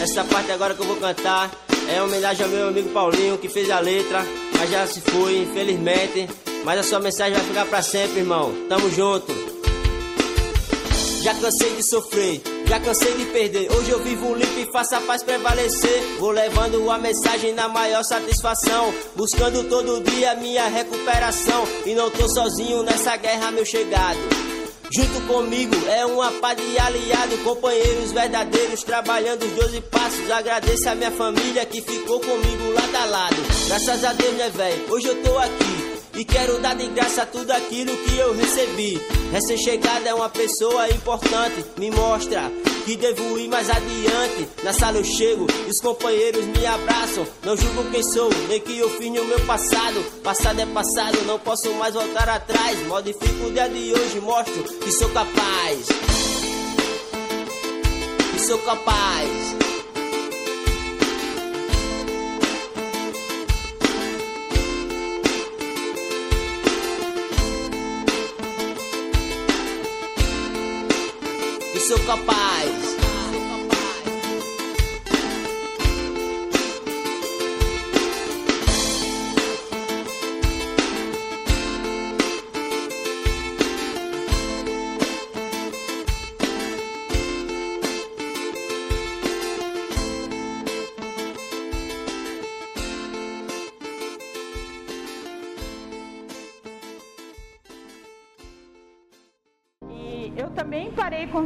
Essa parte agora que eu vou cantar é homenagem ao meu amigo Paulinho que fez a letra, mas já se foi, infelizmente. Mas a sua mensagem vai ficar para sempre, irmão. Tamo junto. Já cansei de sofrer, já cansei de perder. Hoje eu vivo limpo e faço a paz prevalecer. Vou levando a mensagem na maior satisfação. Buscando todo dia minha recuperação. E não tô sozinho nessa guerra, meu chegado. Junto comigo é uma pá de aliado, companheiros verdadeiros, trabalhando os 12 passos. Agradeço a minha família que ficou comigo lado a lado. Graças a Deus, né, velho? Hoje eu tô aqui. E quero dar de graça tudo aquilo que eu recebi. Recém-chegada é uma pessoa importante, me mostra que devo ir mais adiante. Na sala eu chego e os companheiros me abraçam. Não julgo quem sou, nem que eu fiz no meu passado. Passado é passado, não posso mais voltar atrás. Modifico o dia de hoje, mostro que sou capaz. Que sou capaz. Sou capaz.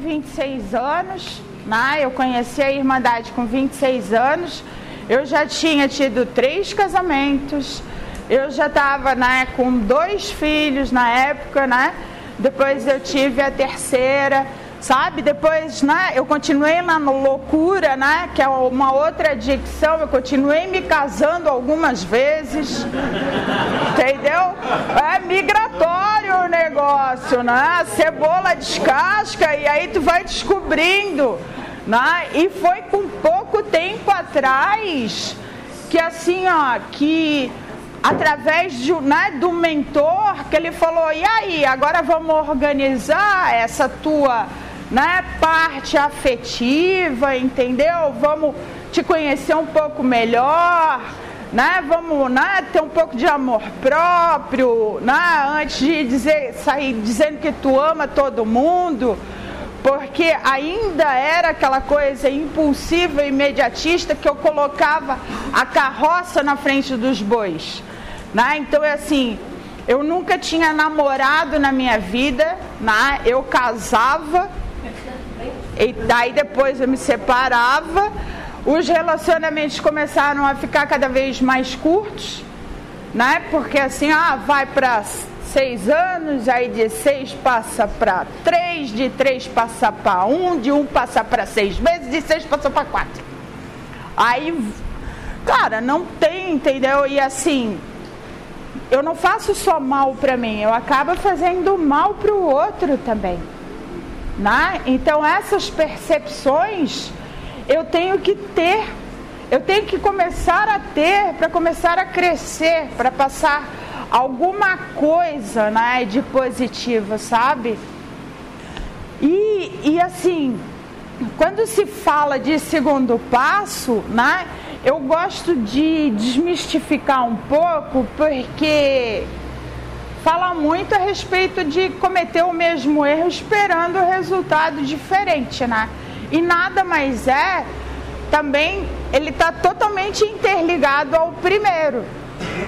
26 anos, né? eu conheci a Irmandade com 26 anos, eu já tinha tido três casamentos, eu já estava né, com dois filhos na época, né? depois eu tive a terceira, sabe? Depois, né, eu continuei no loucura, né, que é uma outra adicção, eu continuei me casando algumas vezes. Entendeu? É migratório negócio, né? cebola descasca e aí tu vai descobrindo, né? E foi com pouco tempo atrás que assim, ó, que através de, né, do mentor que ele falou, e aí, agora vamos organizar essa tua né, parte afetiva, entendeu? Vamos te conhecer um pouco melhor, né? Vamos né, ter um pouco de amor próprio, né? Antes de dizer, sair dizendo que tu ama todo mundo, porque ainda era aquela coisa impulsiva e imediatista que eu colocava a carroça na frente dos bois. Né? Então é assim, eu nunca tinha namorado na minha vida, né? eu casava e daí depois eu me separava, os relacionamentos começaram a ficar cada vez mais curtos, né? Porque assim, ah, vai para seis anos, aí de seis passa para três, de três passa para um, de um passa para seis meses, de seis passa para quatro. Aí, cara, não tem, entendeu? E assim, eu não faço só mal para mim, eu acabo fazendo mal para o outro também. Né? Então, essas percepções eu tenho que ter, eu tenho que começar a ter para começar a crescer, para passar alguma coisa né, de positivo, sabe? E, e assim, quando se fala de segundo passo, né, eu gosto de desmistificar um pouco, porque fala muito a respeito de cometer o mesmo erro esperando resultado diferente, né? E nada mais é, também ele está totalmente interligado ao primeiro.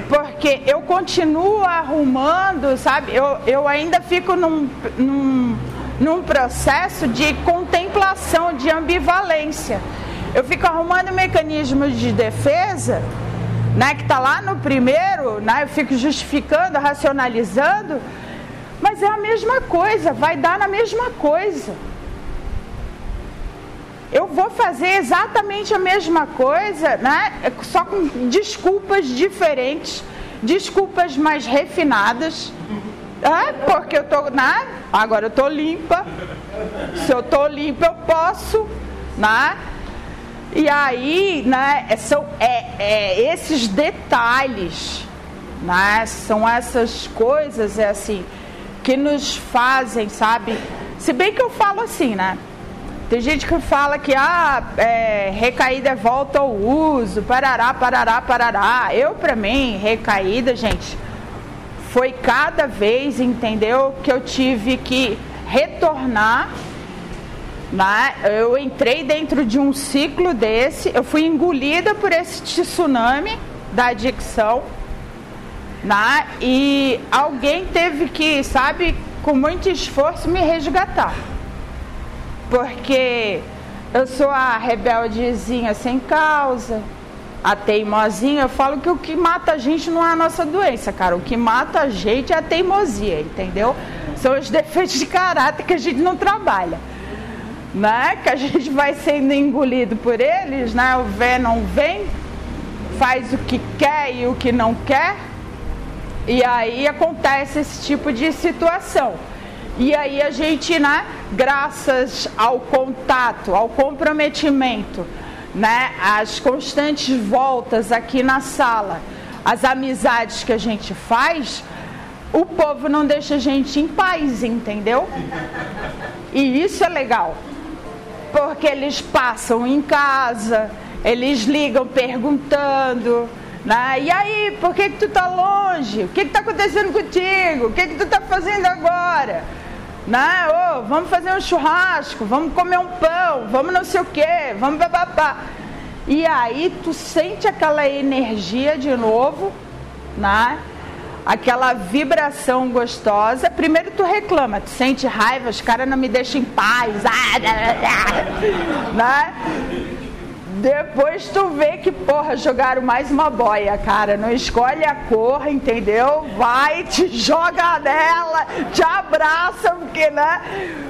Porque eu continuo arrumando, sabe? Eu, eu ainda fico num, num, num processo de contemplação, de ambivalência. Eu fico arrumando mecanismos de defesa né, que está lá no primeiro, né, eu fico justificando, racionalizando, mas é a mesma coisa, vai dar na mesma coisa. Eu vou fazer exatamente a mesma coisa, né? Só com desculpas diferentes, desculpas mais refinadas. É, porque eu tô, né? Agora eu tô limpa. Se eu tô limpa, eu posso, né? E aí, né, são é, é, esses detalhes, né, são essas coisas, é assim, que nos fazem, sabe? Se bem que eu falo assim, né? Tem gente que fala que ah, é, recaída é volta ao uso, parará, parará, parará. Eu, para mim, recaída, gente, foi cada vez, entendeu, que eu tive que retornar né? Eu entrei dentro de um ciclo desse, eu fui engolida por esse tsunami da adicção. Né? E alguém teve que, sabe, com muito esforço me resgatar. Porque eu sou a rebeldezinha sem causa, a teimosinha. Eu falo que o que mata a gente não é a nossa doença, cara. O que mata a gente é a teimosia, entendeu? São os defeitos de caráter que a gente não trabalha né? Que a gente vai sendo engolido por eles, né? O Venom vem, faz o que quer e o que não quer, e aí acontece esse tipo de situação. E aí a gente, né, graças ao contato, ao comprometimento, né, as constantes voltas aqui na sala, as amizades que a gente faz, o povo não deixa a gente em paz, entendeu? E isso é legal porque eles passam em casa, eles ligam perguntando, né? E aí, por que, que tu tá longe? O que está acontecendo contigo? O que, que tu tá fazendo agora? Né? Oh, vamos fazer um churrasco, vamos comer um pão, vamos não sei o quê, vamos bababá. E aí tu sente aquela energia de novo, né? aquela vibração gostosa. Primeiro tu reclama, tu sente raiva, os caras não me deixam em paz. né? Depois tu vê que, porra, jogaram mais uma boia, cara. Não escolhe a cor, entendeu? Vai, te joga nela, te abraça, porque, né?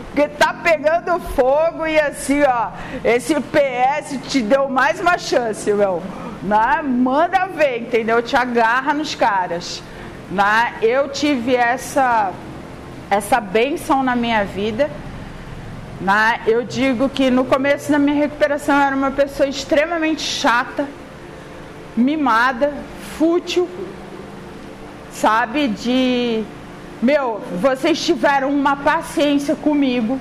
Porque tá pegando fogo e assim, ó. Esse PS te deu mais uma chance, meu. Né? Manda ver, entendeu? Te agarra nos caras. Né? Eu tive essa, essa benção na minha vida. Né? Eu digo que no começo da minha recuperação eu era uma pessoa extremamente chata, mimada, fútil, sabe? De meu, vocês tiveram uma paciência comigo.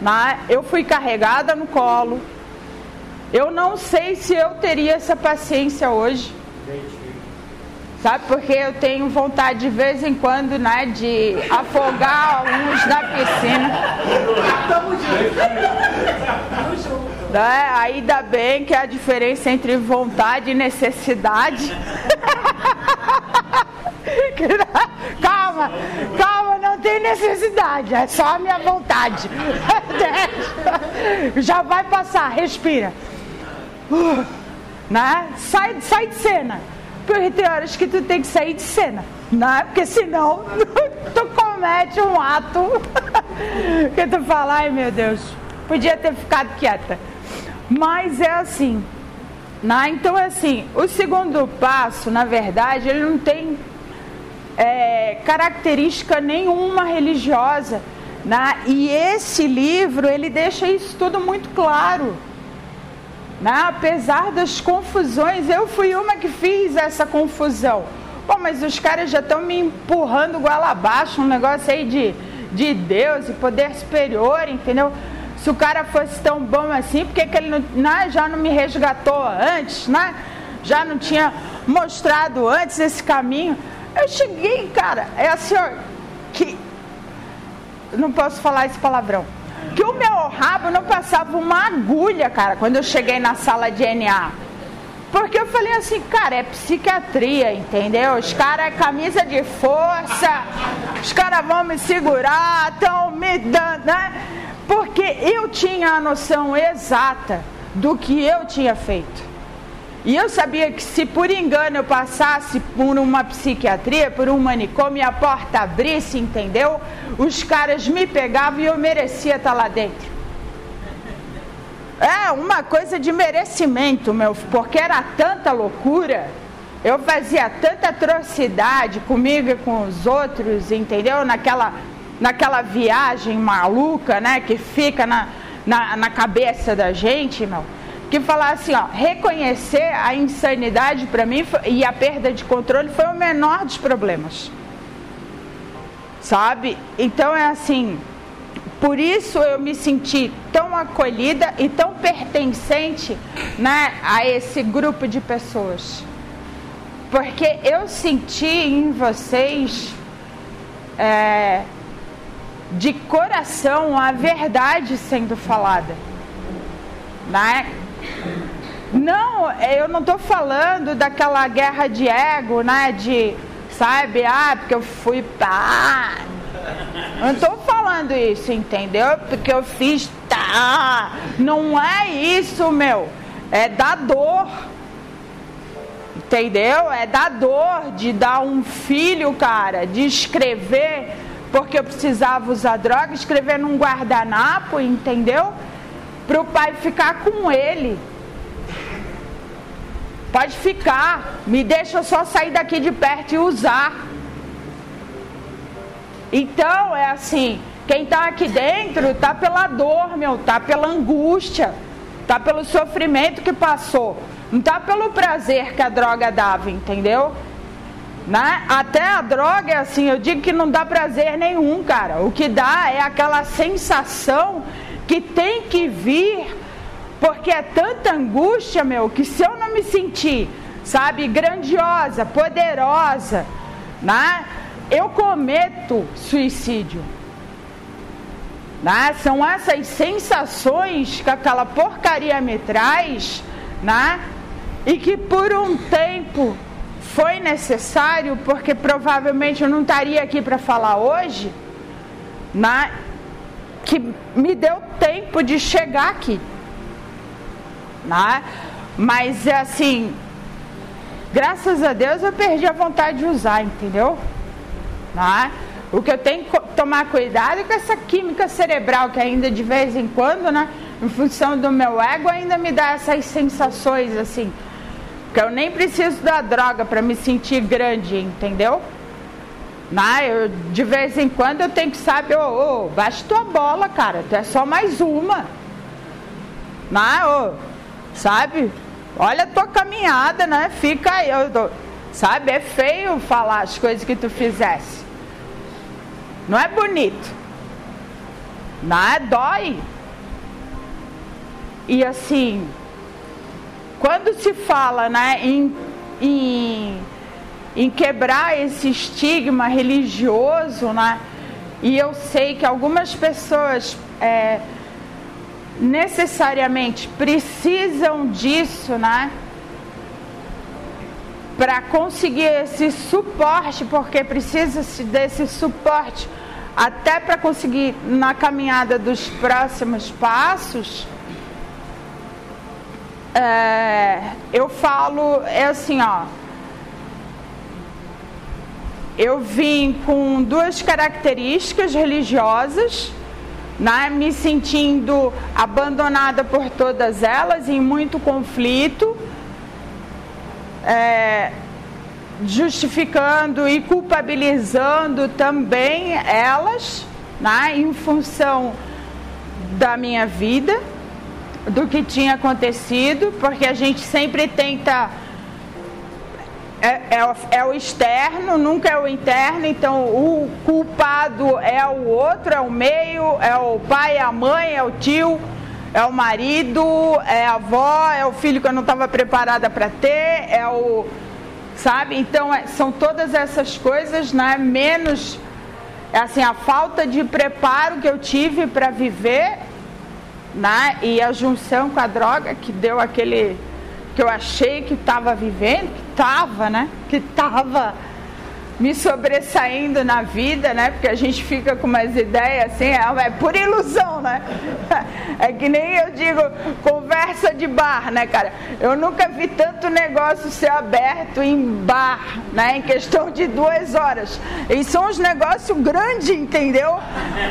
Né? Eu fui carregada no colo. Eu não sei se eu teria essa paciência hoje. Sabe, porque eu tenho vontade de vez em quando, né, de afogar alguns na piscina. Né? Ainda bem que a diferença entre vontade e necessidade. calma, calma, não tem necessidade, é só a minha vontade. Já vai passar, respira. Uh, né? sai, sai de cena. Porque tem horas que tu tem que sair de cena, né? Porque senão tu comete um ato que tu fala, ai meu Deus, podia ter ficado quieta. Mas é assim, né? Então é assim, o segundo passo, na verdade, ele não tem é, característica nenhuma religiosa, né? E esse livro, ele deixa isso tudo muito claro. Né? Apesar das confusões, eu fui uma que fiz essa confusão. Pô, mas os caras já estão me empurrando goela abaixo, um negócio aí de, de Deus e poder superior, entendeu? Se o cara fosse tão bom assim, por que, que ele não, né, já não me resgatou antes, né? Já não tinha mostrado antes esse caminho. Eu cheguei, cara, é assim, ó, que. Não posso falar esse palavrão que o meu rabo não passava uma agulha, cara, quando eu cheguei na sala de NA. Porque eu falei assim, cara, é psiquiatria, entendeu? Os caras é camisa de força, os caras vão me segurar, estão me dando, né? Porque eu tinha a noção exata do que eu tinha feito. E eu sabia que se por engano eu passasse por uma psiquiatria, por um manicômio a porta abrisse, entendeu? Os caras me pegavam e eu merecia estar lá dentro. É uma coisa de merecimento, meu, porque era tanta loucura. Eu fazia tanta atrocidade comigo e com os outros, entendeu? Naquela, naquela viagem maluca, né? Que fica na, na, na cabeça da gente, meu. Que falar assim, ó, reconhecer a insanidade para mim e a perda de controle foi o menor dos problemas. Sabe? Então é assim, por isso eu me senti tão acolhida e tão pertencente né, a esse grupo de pessoas. Porque eu senti em vocês é, de coração a verdade sendo falada. Né? Não, eu não estou falando daquela guerra de ego, né? De, sabe, ah, porque eu fui pá, não estou falando isso, entendeu? Porque eu fiz. Tá. Não é isso, meu. É da dor. Entendeu? É da dor de dar um filho, cara, de escrever, porque eu precisava usar droga, escrever num guardanapo, entendeu? Para o pai ficar com ele. Pode ficar, me deixa só sair daqui de perto e usar. Então é assim, quem está aqui dentro está pela dor, meu, está pela angústia, está pelo sofrimento que passou, não está pelo prazer que a droga dava, entendeu? Né? Até a droga é assim, eu digo que não dá prazer nenhum, cara. O que dá é aquela sensação que tem que vir, porque é tanta angústia, meu, que se eu não me sentir, sabe, grandiosa, poderosa, né? eu cometo suicídio. Né? São essas sensações que aquela porcaria me traz, né? e que por um tempo foi necessário, porque provavelmente eu não estaria aqui para falar hoje, né? Que me deu tempo de chegar aqui. Né? Mas assim, graças a Deus eu perdi a vontade de usar, entendeu? Né? O que eu tenho que tomar cuidado é com essa química cerebral que ainda de vez em quando, né, em função do meu ego, ainda me dá essas sensações assim. Que eu nem preciso da droga para me sentir grande, entendeu? Né? Eu, de vez em quando eu tenho que saber, ô, oh, oh, baixa tua bola, cara, tu é só mais uma. Né? Oh, sabe? Olha a tua caminhada, né? Fica aí. Eu, sabe? É feio falar as coisas que tu fizesse. Não é bonito. Não é dói. E assim, quando se fala né, em, em, em quebrar esse estigma religioso, né, e eu sei que algumas pessoas é, necessariamente precisam disso, né? para conseguir esse suporte, porque precisa-se desse suporte até para conseguir na caminhada dos próximos passos. É, eu falo é assim, ó. Eu vim com duas características religiosas, né, me sentindo abandonada por todas elas, em muito conflito é, justificando e culpabilizando também elas, né, em função da minha vida, do que tinha acontecido, porque a gente sempre tenta. É, é, é, o externo, nunca é o interno, então o culpado é o outro, é o meio, é o pai, é a mãe, é o tio é o marido, é a avó, é o filho que eu não estava preparada para ter, é o. Sabe? Então, é, são todas essas coisas, né? Menos. É assim, a falta de preparo que eu tive para viver, né? E a junção com a droga que deu aquele. Que eu achei que estava vivendo, que estava, né? Que estava me sobressaindo na vida, né? Porque a gente fica com umas ideias assim, é, é por ilusão, né? É que nem eu digo, conversa de bar, né, cara? Eu nunca vi tanto negócio ser aberto em bar, né? Em questão de duas horas. E são uns negócios grandes, entendeu?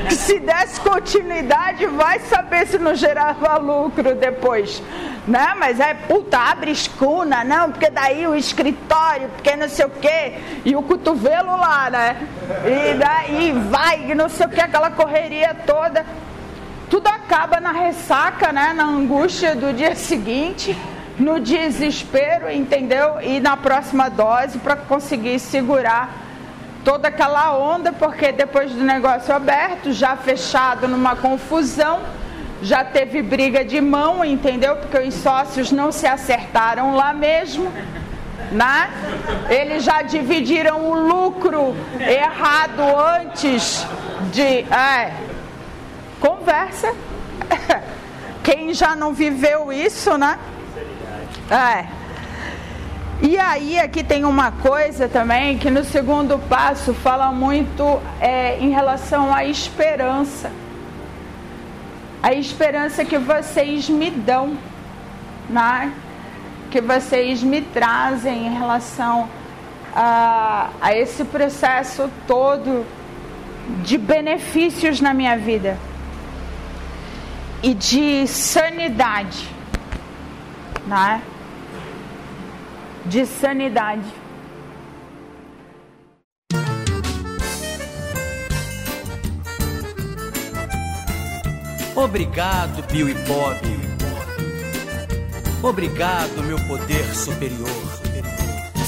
Que se desse continuidade, vai saber se não gerava lucro depois. Né? Mas é, puta, abre escuna, não, porque daí o escritório, porque não sei o quê, e o cotovelo lá, né? E daí vai, não sei o que, aquela correria toda tudo acaba na ressaca, né? Na angústia do dia seguinte, no desespero, entendeu? E na próxima dose para conseguir segurar toda aquela onda, porque depois do negócio aberto, já fechado numa confusão, já teve briga de mão, entendeu? Porque os sócios não se acertaram lá mesmo. Né? Eles já dividiram o lucro errado antes de. É, conversa. Quem já não viveu isso, né? É. E aí aqui tem uma coisa também que no segundo passo fala muito é, em relação à esperança. A esperança que vocês me dão, né? Que vocês me trazem em relação a, a esse processo todo de benefícios na minha vida e de sanidade, né? De sanidade. Obrigado, Bill e Bob. Obrigado, meu poder superior.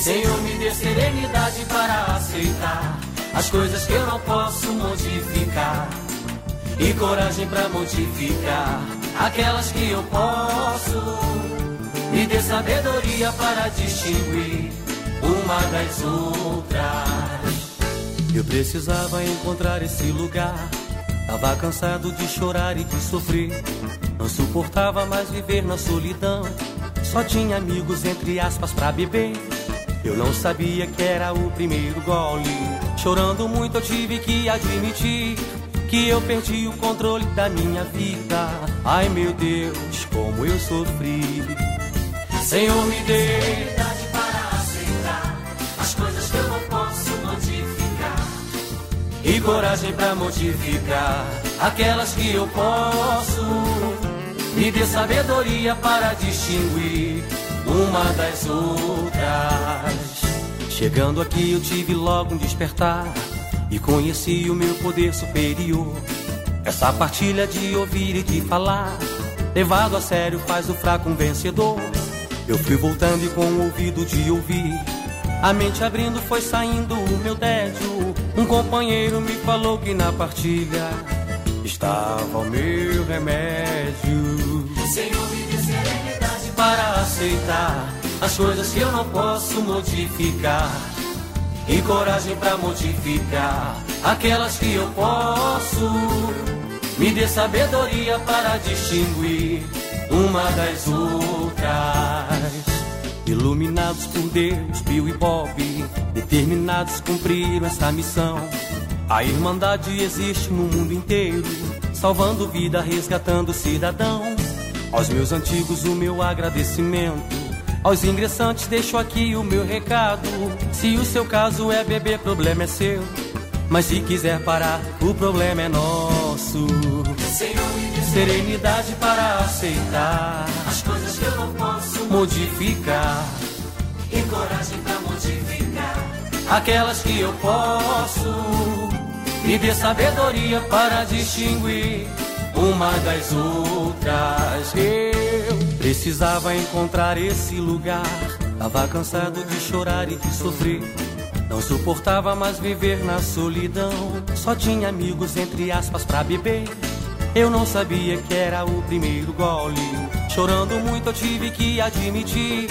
Senhor, me dê serenidade para aceitar as coisas que eu não posso modificar e coragem para modificar aquelas que eu posso. Me dê sabedoria para distinguir uma das outras. Eu precisava encontrar esse lugar. Tava cansado de chorar e de sofrer. Não suportava mais viver na solidão. Só tinha amigos, entre aspas, pra beber. Eu não sabia que era o primeiro gole. Chorando muito, eu tive que admitir que eu perdi o controle da minha vida. Ai meu Deus, como eu sofri. Senhor, me dê coragem para modificar aquelas que eu posso. Me dê sabedoria para distinguir uma das outras. Chegando aqui eu tive logo um despertar e conheci o meu poder superior. Essa partilha de ouvir e de falar, levado a sério, faz o fraco um vencedor. Eu fui voltando e com o ouvido de ouvir, a mente abrindo foi saindo o meu tédio. Um companheiro me falou que na partilha estava o meu remédio. Senhor, me dê serenidade para aceitar as coisas que eu não posso modificar e coragem para modificar aquelas que eu posso. Me dê sabedoria para distinguir uma das outras. Iluminados por Deus, Bill e Bob, determinados cumpriram essa missão. A Irmandade existe no mundo inteiro, salvando vida, resgatando cidadão. Aos meus antigos, o meu agradecimento aos ingressantes deixo aqui o meu recado. Se o seu caso é beber, problema é seu. Mas se quiser parar, o problema é nosso. Senhor, serenidade para aceitar as coisas que eu não posso modificar e coragem para modificar aquelas que eu posso. Me dê sabedoria para distinguir uma das outras. Eu precisava encontrar esse lugar. Tava cansado de chorar e de sofrer. Não suportava mais viver na solidão. Só tinha amigos, entre aspas, pra beber. Eu não sabia que era o primeiro gole. Chorando muito, eu tive que admitir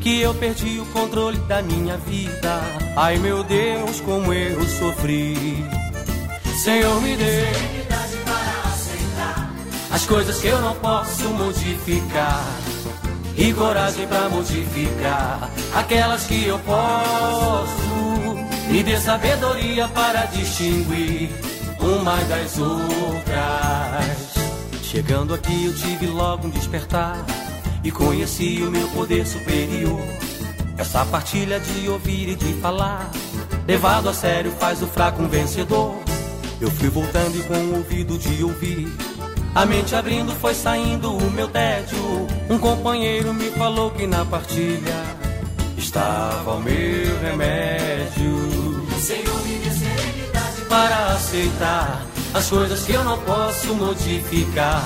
que eu perdi o controle da minha vida. Ai meu Deus, como eu sofri. Senhor, me dê as coisas que eu não posso modificar e coragem para modificar aquelas que eu posso me dê sabedoria para distinguir uma das outras chegando aqui eu tive logo um despertar e conheci o meu poder superior. Essa partilha de ouvir e de falar, levado a sério, faz o fraco um vencedor. Eu fui voltando e com o ouvido de ouvir. A mente abrindo foi saindo o meu tédio. Um companheiro me falou que na partilha estava o meu remédio. Para aceitar as coisas que eu não posso modificar.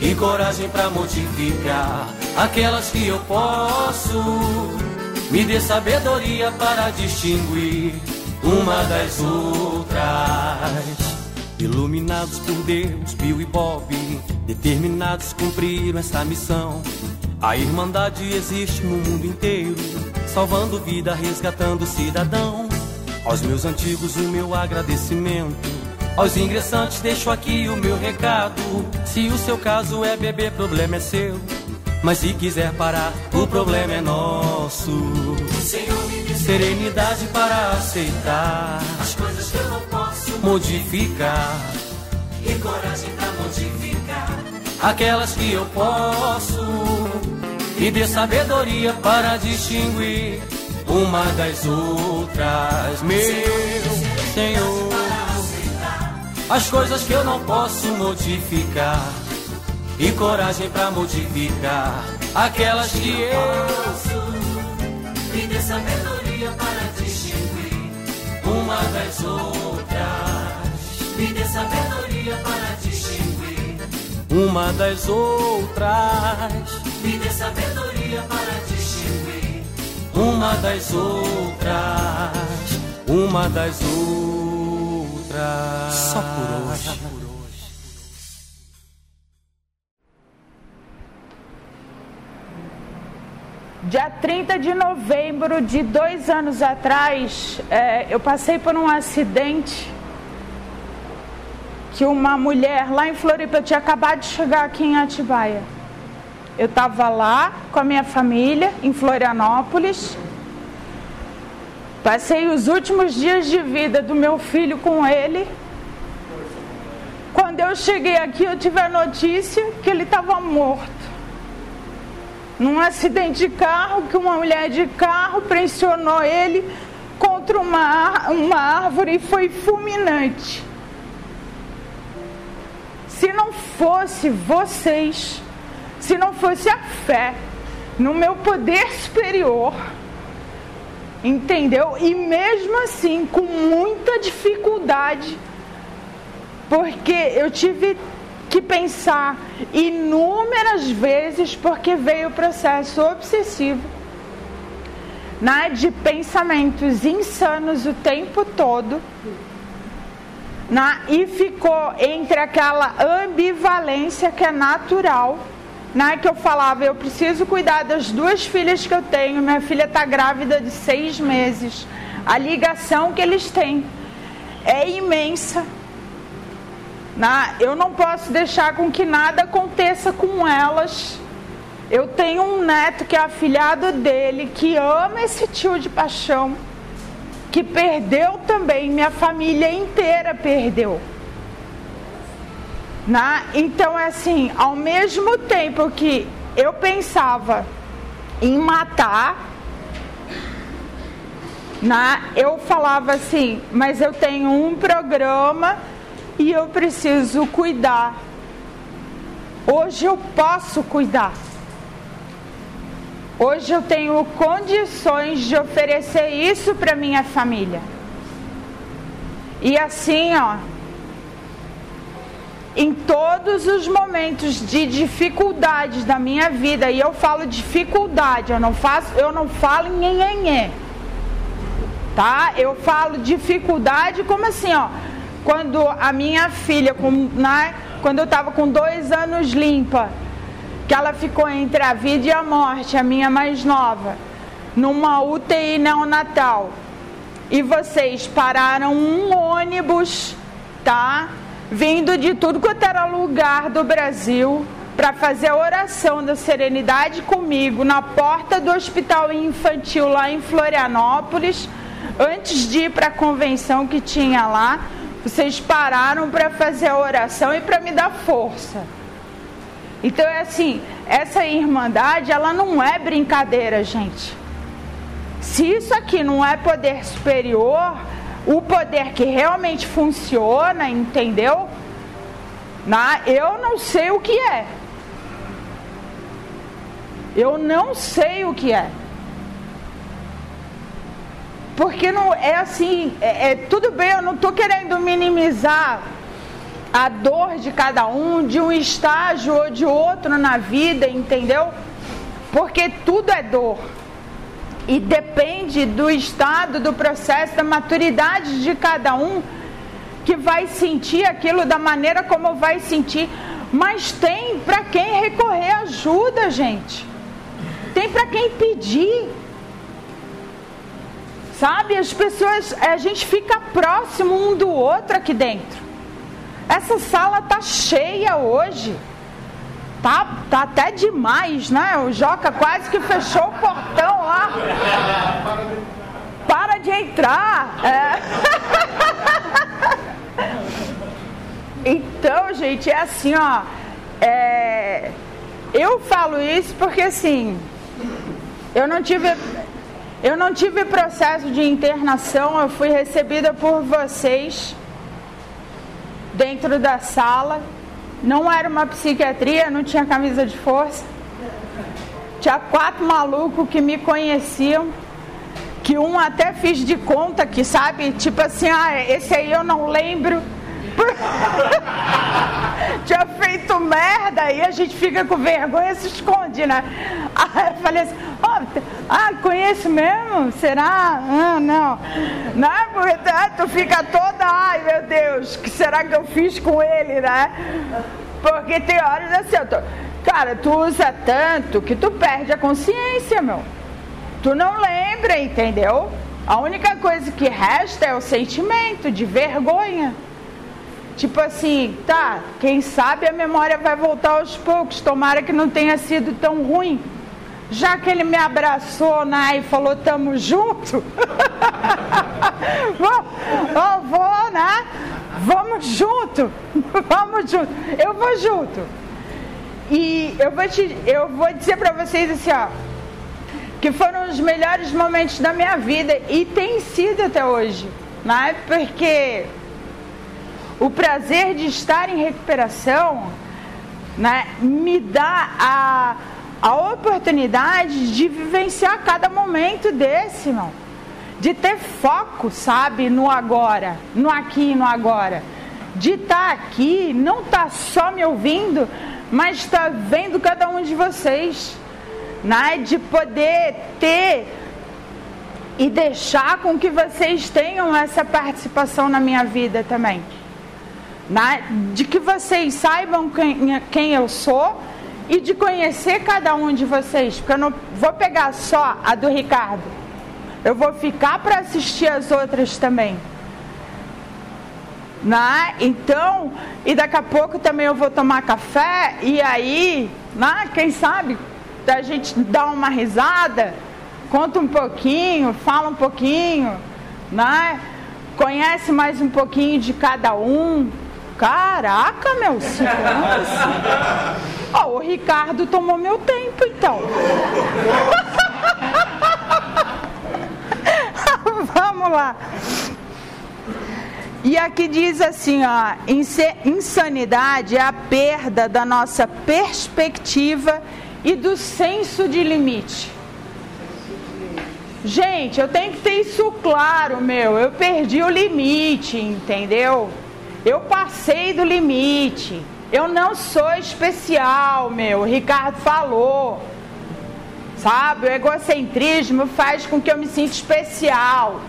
E coragem para modificar aquelas que eu posso. Me dê sabedoria para distinguir uma das outras. Iluminados por Deus, Bill e Bob, determinados cumpriram essa missão. A Irmandade existe no mundo inteiro, salvando vida, resgatando cidadão. Aos meus antigos, o meu agradecimento. Aos ingressantes, deixo aqui o meu recado. Se o seu caso é beber, problema é seu. Mas se quiser parar, o problema é nosso. Senhor, me dê Serenidade para aceitar as coisas que eu não posso modificar. e coragem pra modificar. aquelas que eu posso e dê sabedoria para distinguir uma das outras, meu Senhor. As coisas que eu não posso modificar e coragem para modificar aquelas que eu Me dê sabedoria para distinguir. Uma das outras, Me dê sabedoria para distinguir. Uma das outras, Me dê sabedoria para distinguir uma das outras, uma das outras. Só por hoje. Dia 30 de novembro de dois anos atrás, é, eu passei por um acidente que uma mulher lá em Floripa, eu tinha acabado de chegar aqui em Atibaia. Eu estava lá com a minha família, em Florianópolis. Passei os últimos dias de vida do meu filho com ele. Quando eu cheguei aqui, eu tive a notícia que ele estava morto num acidente de carro que uma mulher de carro pressionou ele contra uma, uma árvore e foi fulminante. Se não fosse vocês, se não fosse a fé no meu poder superior, entendeu? E mesmo assim, com muita dificuldade, porque eu tive que pensar inúmeras vezes porque veio o processo obsessivo né, de pensamentos insanos o tempo todo né, e ficou entre aquela ambivalência que é natural né, que eu falava, eu preciso cuidar das duas filhas que eu tenho, minha filha está grávida de seis meses a ligação que eles têm é imensa na, eu não posso deixar com que nada aconteça com elas. Eu tenho um neto que é afilhado dele, que ama esse tio de paixão, que perdeu também, minha família inteira perdeu. Na, então é assim, ao mesmo tempo que eu pensava em matar, na, eu falava assim, mas eu tenho um programa e eu preciso cuidar. Hoje eu posso cuidar. Hoje eu tenho condições de oferecer isso para minha família. E assim, ó, em todos os momentos de dificuldades da minha vida, e eu falo dificuldade, eu não faço, eu não falo em. Tá? Eu falo dificuldade como assim, ó, quando a minha filha, com, né, quando eu estava com dois anos limpa, que ela ficou entre a vida e a morte, a minha mais nova, numa UTI neonatal. E vocês pararam um ônibus, tá? Vindo de tudo quanto era lugar do Brasil para fazer a oração da serenidade comigo na porta do hospital infantil lá em Florianópolis, antes de ir para a convenção que tinha lá vocês pararam para fazer a oração e para me dar força. Então é assim, essa irmandade, ela não é brincadeira, gente. Se isso aqui não é poder superior, o poder que realmente funciona, entendeu? Na, eu não sei o que é. Eu não sei o que é. Porque não é assim, é, é tudo bem, eu não estou querendo minimizar a dor de cada um, de um estágio ou de outro na vida, entendeu? Porque tudo é dor. E depende do estado, do processo, da maturidade de cada um que vai sentir aquilo da maneira como vai sentir. Mas tem para quem recorrer ajuda, gente. Tem para quem pedir. Sabe, as pessoas, a gente fica próximo um do outro aqui dentro. Essa sala tá cheia hoje. Tá, tá até demais, né? O Joca quase que fechou o portão lá. Para de entrar. É. Então, gente, é assim, ó. É, eu falo isso porque assim, eu não tive, eu não tive processo de internação, eu fui recebida por vocês dentro da sala. Não era uma psiquiatria, não tinha camisa de força. Tinha quatro malucos que me conheciam, que um até fiz de conta que, sabe, tipo assim, ah, esse aí eu não lembro. Tinha feito merda e a gente fica com vergonha se esconde, né? Aí eu falei assim, oh, ah, conheço mesmo? Será? Ah, não. Não, porque ah, tu fica toda, ai meu Deus, que será que eu fiz com ele, né? Porque tem horas assim, eu tô, cara, tu usa tanto que tu perde a consciência, meu. Tu não lembra, entendeu? A única coisa que resta é o sentimento de vergonha. Tipo assim, tá, quem sabe a memória vai voltar aos poucos, tomara que não tenha sido tão ruim. Já que ele me abraçou né, e falou, tamo junto, vou, oh, vou, né? Vamos junto, vamos junto, eu vou junto. E eu vou, te, eu vou dizer para vocês assim, ó, que foram os melhores momentos da minha vida e tem sido até hoje, né? Porque o prazer de estar em recuperação né, me dá a, a oportunidade de vivenciar cada momento desse, irmão. De ter foco, sabe, no agora, no aqui e no agora. De estar tá aqui, não estar tá só me ouvindo, mas estar tá vendo cada um de vocês. Né? De poder ter e deixar com que vocês tenham essa participação na minha vida também né? de que vocês saibam quem, quem eu sou e de conhecer cada um de vocês, porque eu não vou pegar só a do Ricardo, eu vou ficar para assistir as outras também. Né? Então, e daqui a pouco também eu vou tomar café e aí, né? quem sabe, a gente dá uma risada, conta um pouquinho, fala um pouquinho, né? conhece mais um pouquinho de cada um, Caraca, meu? Ó, o Ricardo tomou meu tempo, então. Vamos lá. E aqui diz assim, ó, insanidade é a perda da nossa perspectiva e do senso de limite. Gente, eu tenho que ter isso claro, meu. Eu perdi o limite, entendeu? Eu passei do limite. Eu não sou especial, meu. O Ricardo falou. Sabe? O egocentrismo faz com que eu me sinta especial.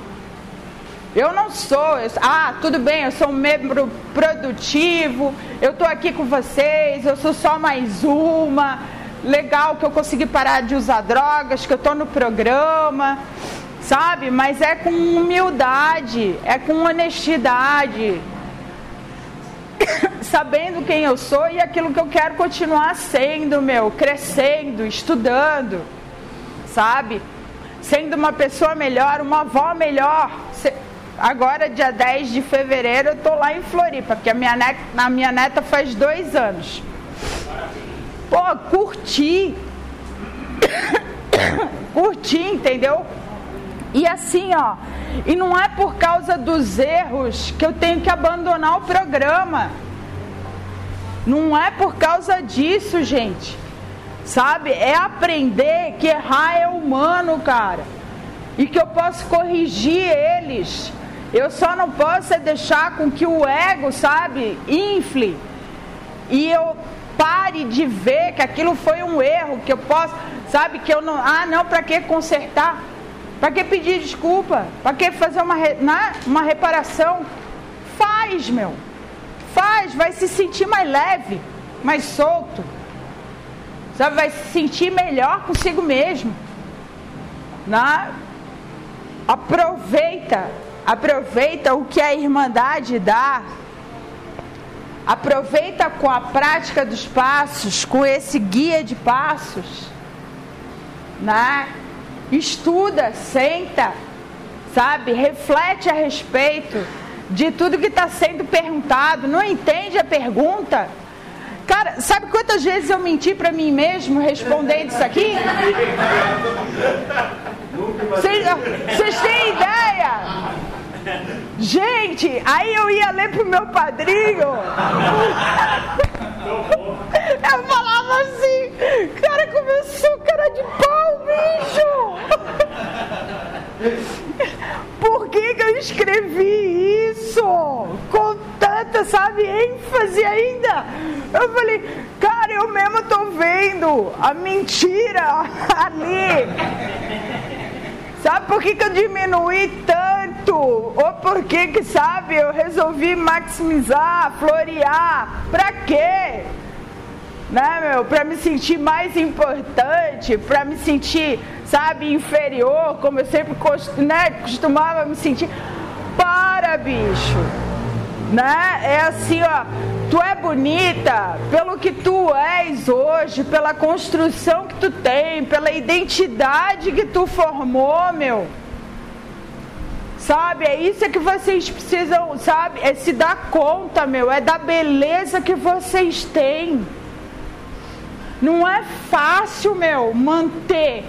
Eu não sou. Eu, ah, tudo bem, eu sou um membro produtivo. Eu estou aqui com vocês. Eu sou só mais uma. Legal que eu consegui parar de usar drogas, que eu estou no programa. Sabe? Mas é com humildade, é com honestidade sabendo quem eu sou e aquilo que eu quero continuar sendo, meu, crescendo, estudando, sabe? Sendo uma pessoa melhor, uma avó melhor. Agora, dia 10 de fevereiro, eu tô lá em Floripa, porque a minha neta, a minha neta faz dois anos. pô, curtir. curtir, entendeu? E assim, ó, e não é por causa dos erros que eu tenho que abandonar o programa. Não é por causa disso, gente. Sabe? É aprender que errar é humano, cara. E que eu posso corrigir eles. Eu só não posso é deixar com que o ego, sabe, infle. E eu pare de ver que aquilo foi um erro, que eu posso, sabe, que eu não. Ah, não, para que consertar? Para que pedir desculpa? Para que fazer uma, né, uma reparação? Faz, meu. Faz, vai se sentir mais leve, mais solto. Sabe, vai se sentir melhor consigo mesmo. Né? Aproveita, aproveita o que a Irmandade dá. Aproveita com a prática dos passos, com esse guia de passos. Né? Estuda, senta, sabe? Reflete a respeito de tudo que está sendo perguntado. Não entende a pergunta? Cara, sabe quantas vezes eu menti para mim mesmo respondendo isso aqui? Vocês têm ideia? Gente, aí eu ia ler pro meu padrinho. Eu falava assim, cara, começou cara de pau, bicho. Por que, que eu escrevi isso? Com tanta, sabe, ênfase ainda. Eu falei, cara, eu mesmo tô vendo a mentira ali. Sabe por que, que eu diminuí tanto? Ou por que, que, sabe, eu resolvi maximizar, florear? Pra quê? Né, meu? Pra me sentir mais importante, pra me sentir, sabe, inferior, como eu sempre né, costumava me sentir. Para, bicho! Né? É assim, ó Tu é bonita pelo que tu és hoje, pela construção que tu tem, pela identidade que tu formou, meu. Sabe, é isso que vocês precisam, sabe? É se dar conta, meu, é da beleza que vocês têm. Não é fácil, meu, manter,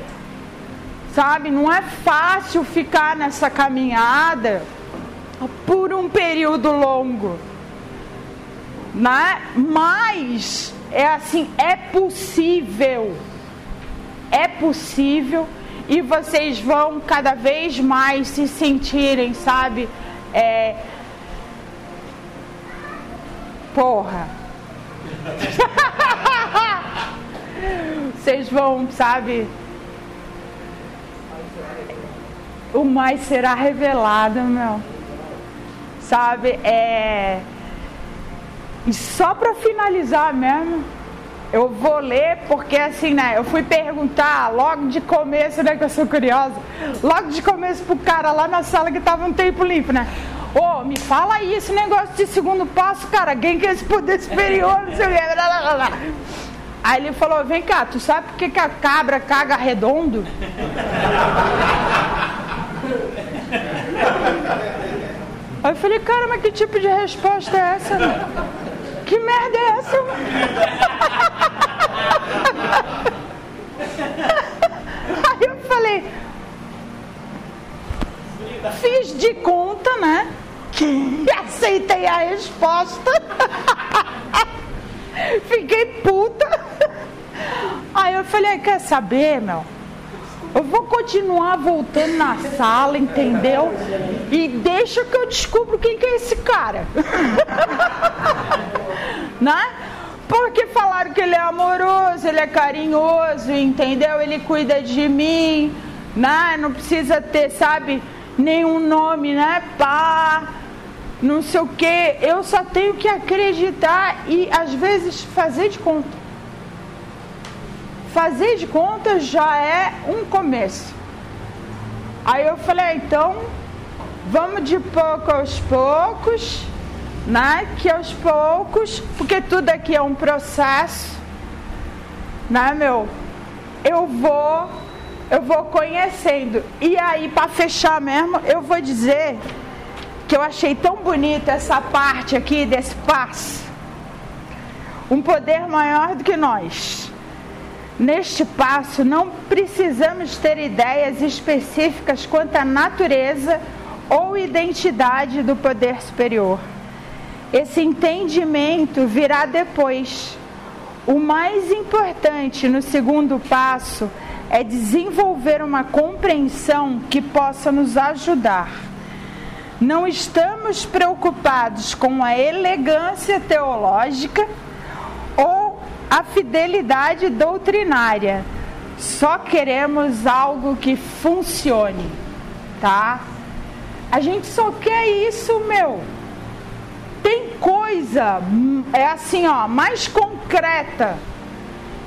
sabe? Não é fácil ficar nessa caminhada por um período longo né? Mas é assim, é possível. É possível e vocês vão cada vez mais se sentirem, sabe? É... Porra. vocês vão, sabe? O mais será revelado, meu. Sabe? É e só para finalizar mesmo, eu vou ler porque assim, né? Eu fui perguntar logo de começo, né? Que eu sou curiosa. Logo de começo pro cara lá na sala que tava um tempo limpo, né? Ô, oh, me fala aí esse negócio de segundo passo, cara. Quem quer esse poder superior? Não sei o que. Aí ele falou: Vem cá, tu sabe por que, que a cabra caga redondo? Aí eu falei: Cara, mas que tipo de resposta é essa? Né? Que merda é essa? Aí eu falei, fiz de conta, né? Que aceitei a resposta. Fiquei puta. Aí eu falei, quer saber, meu? Eu vou continuar voltando na sala, entendeu? E deixa que eu descubro quem que é esse cara. né? Porque falaram que ele é amoroso, ele é carinhoso, entendeu? Ele cuida de mim, né? Não precisa ter, sabe, nenhum nome, né? Pá, não sei o que. Eu só tenho que acreditar e às vezes fazer de conta. Fazer de conta já é um começo. Aí eu falei, ah, então, vamos de pouco aos poucos né? Que aos poucos, porque tudo aqui é um processo, né, meu? Eu vou, eu vou conhecendo. E aí, para fechar mesmo, eu vou dizer que eu achei tão bonita essa parte aqui desse passo. Um poder maior do que nós Neste passo, não precisamos ter ideias específicas quanto à natureza ou identidade do poder superior. Esse entendimento virá depois. O mais importante no segundo passo é desenvolver uma compreensão que possa nos ajudar. Não estamos preocupados com a elegância teológica ou a fidelidade doutrinária. Só queremos algo que funcione, tá? A gente só quer isso, meu. Tem coisa, é assim, ó, mais concreta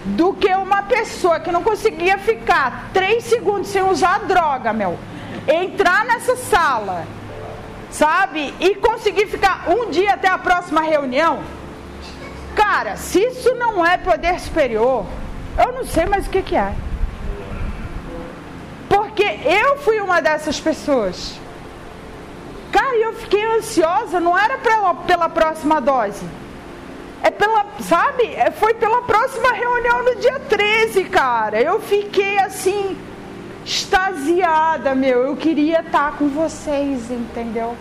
do que uma pessoa que não conseguia ficar três segundos sem usar droga, meu. Entrar nessa sala, sabe? E conseguir ficar um dia até a próxima reunião. Cara, se isso não é poder superior, eu não sei mais o que, que é. Porque eu fui uma dessas pessoas. Cara, eu fiquei ansiosa, não era pela, pela próxima dose. É pela, sabe? É, foi pela próxima reunião no dia 13, cara. Eu fiquei assim, extasiada, meu. Eu queria estar com vocês, entendeu?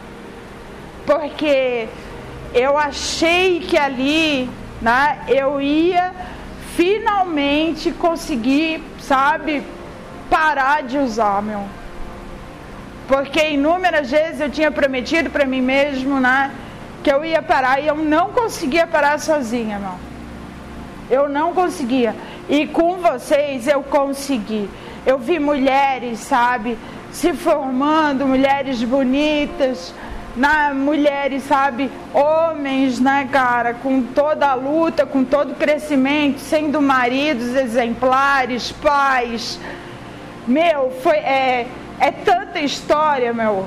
Porque eu achei que ali, né, eu ia finalmente conseguir, sabe, parar de usar, meu. Porque inúmeras vezes eu tinha prometido para mim mesmo, né? que eu ia parar e eu não conseguia parar sozinha, irmão. Eu não conseguia. E com vocês eu consegui. Eu vi mulheres, sabe, se formando, mulheres bonitas, na mulheres, sabe, homens, né, cara, com toda a luta, com todo o crescimento, sendo maridos exemplares, pais. Meu, foi é, é tanta história, meu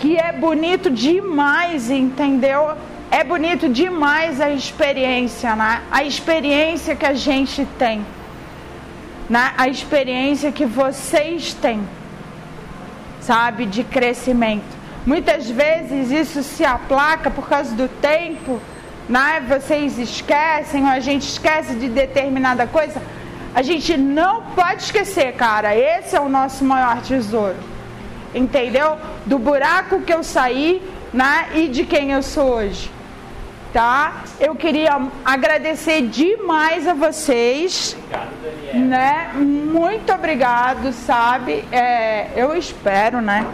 que é bonito demais, entendeu? É bonito demais a experiência, né? A experiência que a gente tem, né? A experiência que vocês têm, sabe, de crescimento. Muitas vezes isso se aplaca por causa do tempo, né? Vocês esquecem, ou a gente esquece de determinada coisa. A gente não pode esquecer, cara. Esse é o nosso maior tesouro entendeu? Do buraco que eu saí, né? E de quem eu sou hoje. Tá? Eu queria agradecer demais a vocês. Obrigado, Daniel. Né? Muito obrigado, sabe? É, eu espero, né?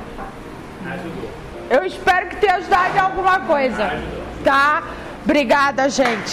Eu espero que tenha ajudado em alguma coisa. Tá? Obrigada, gente.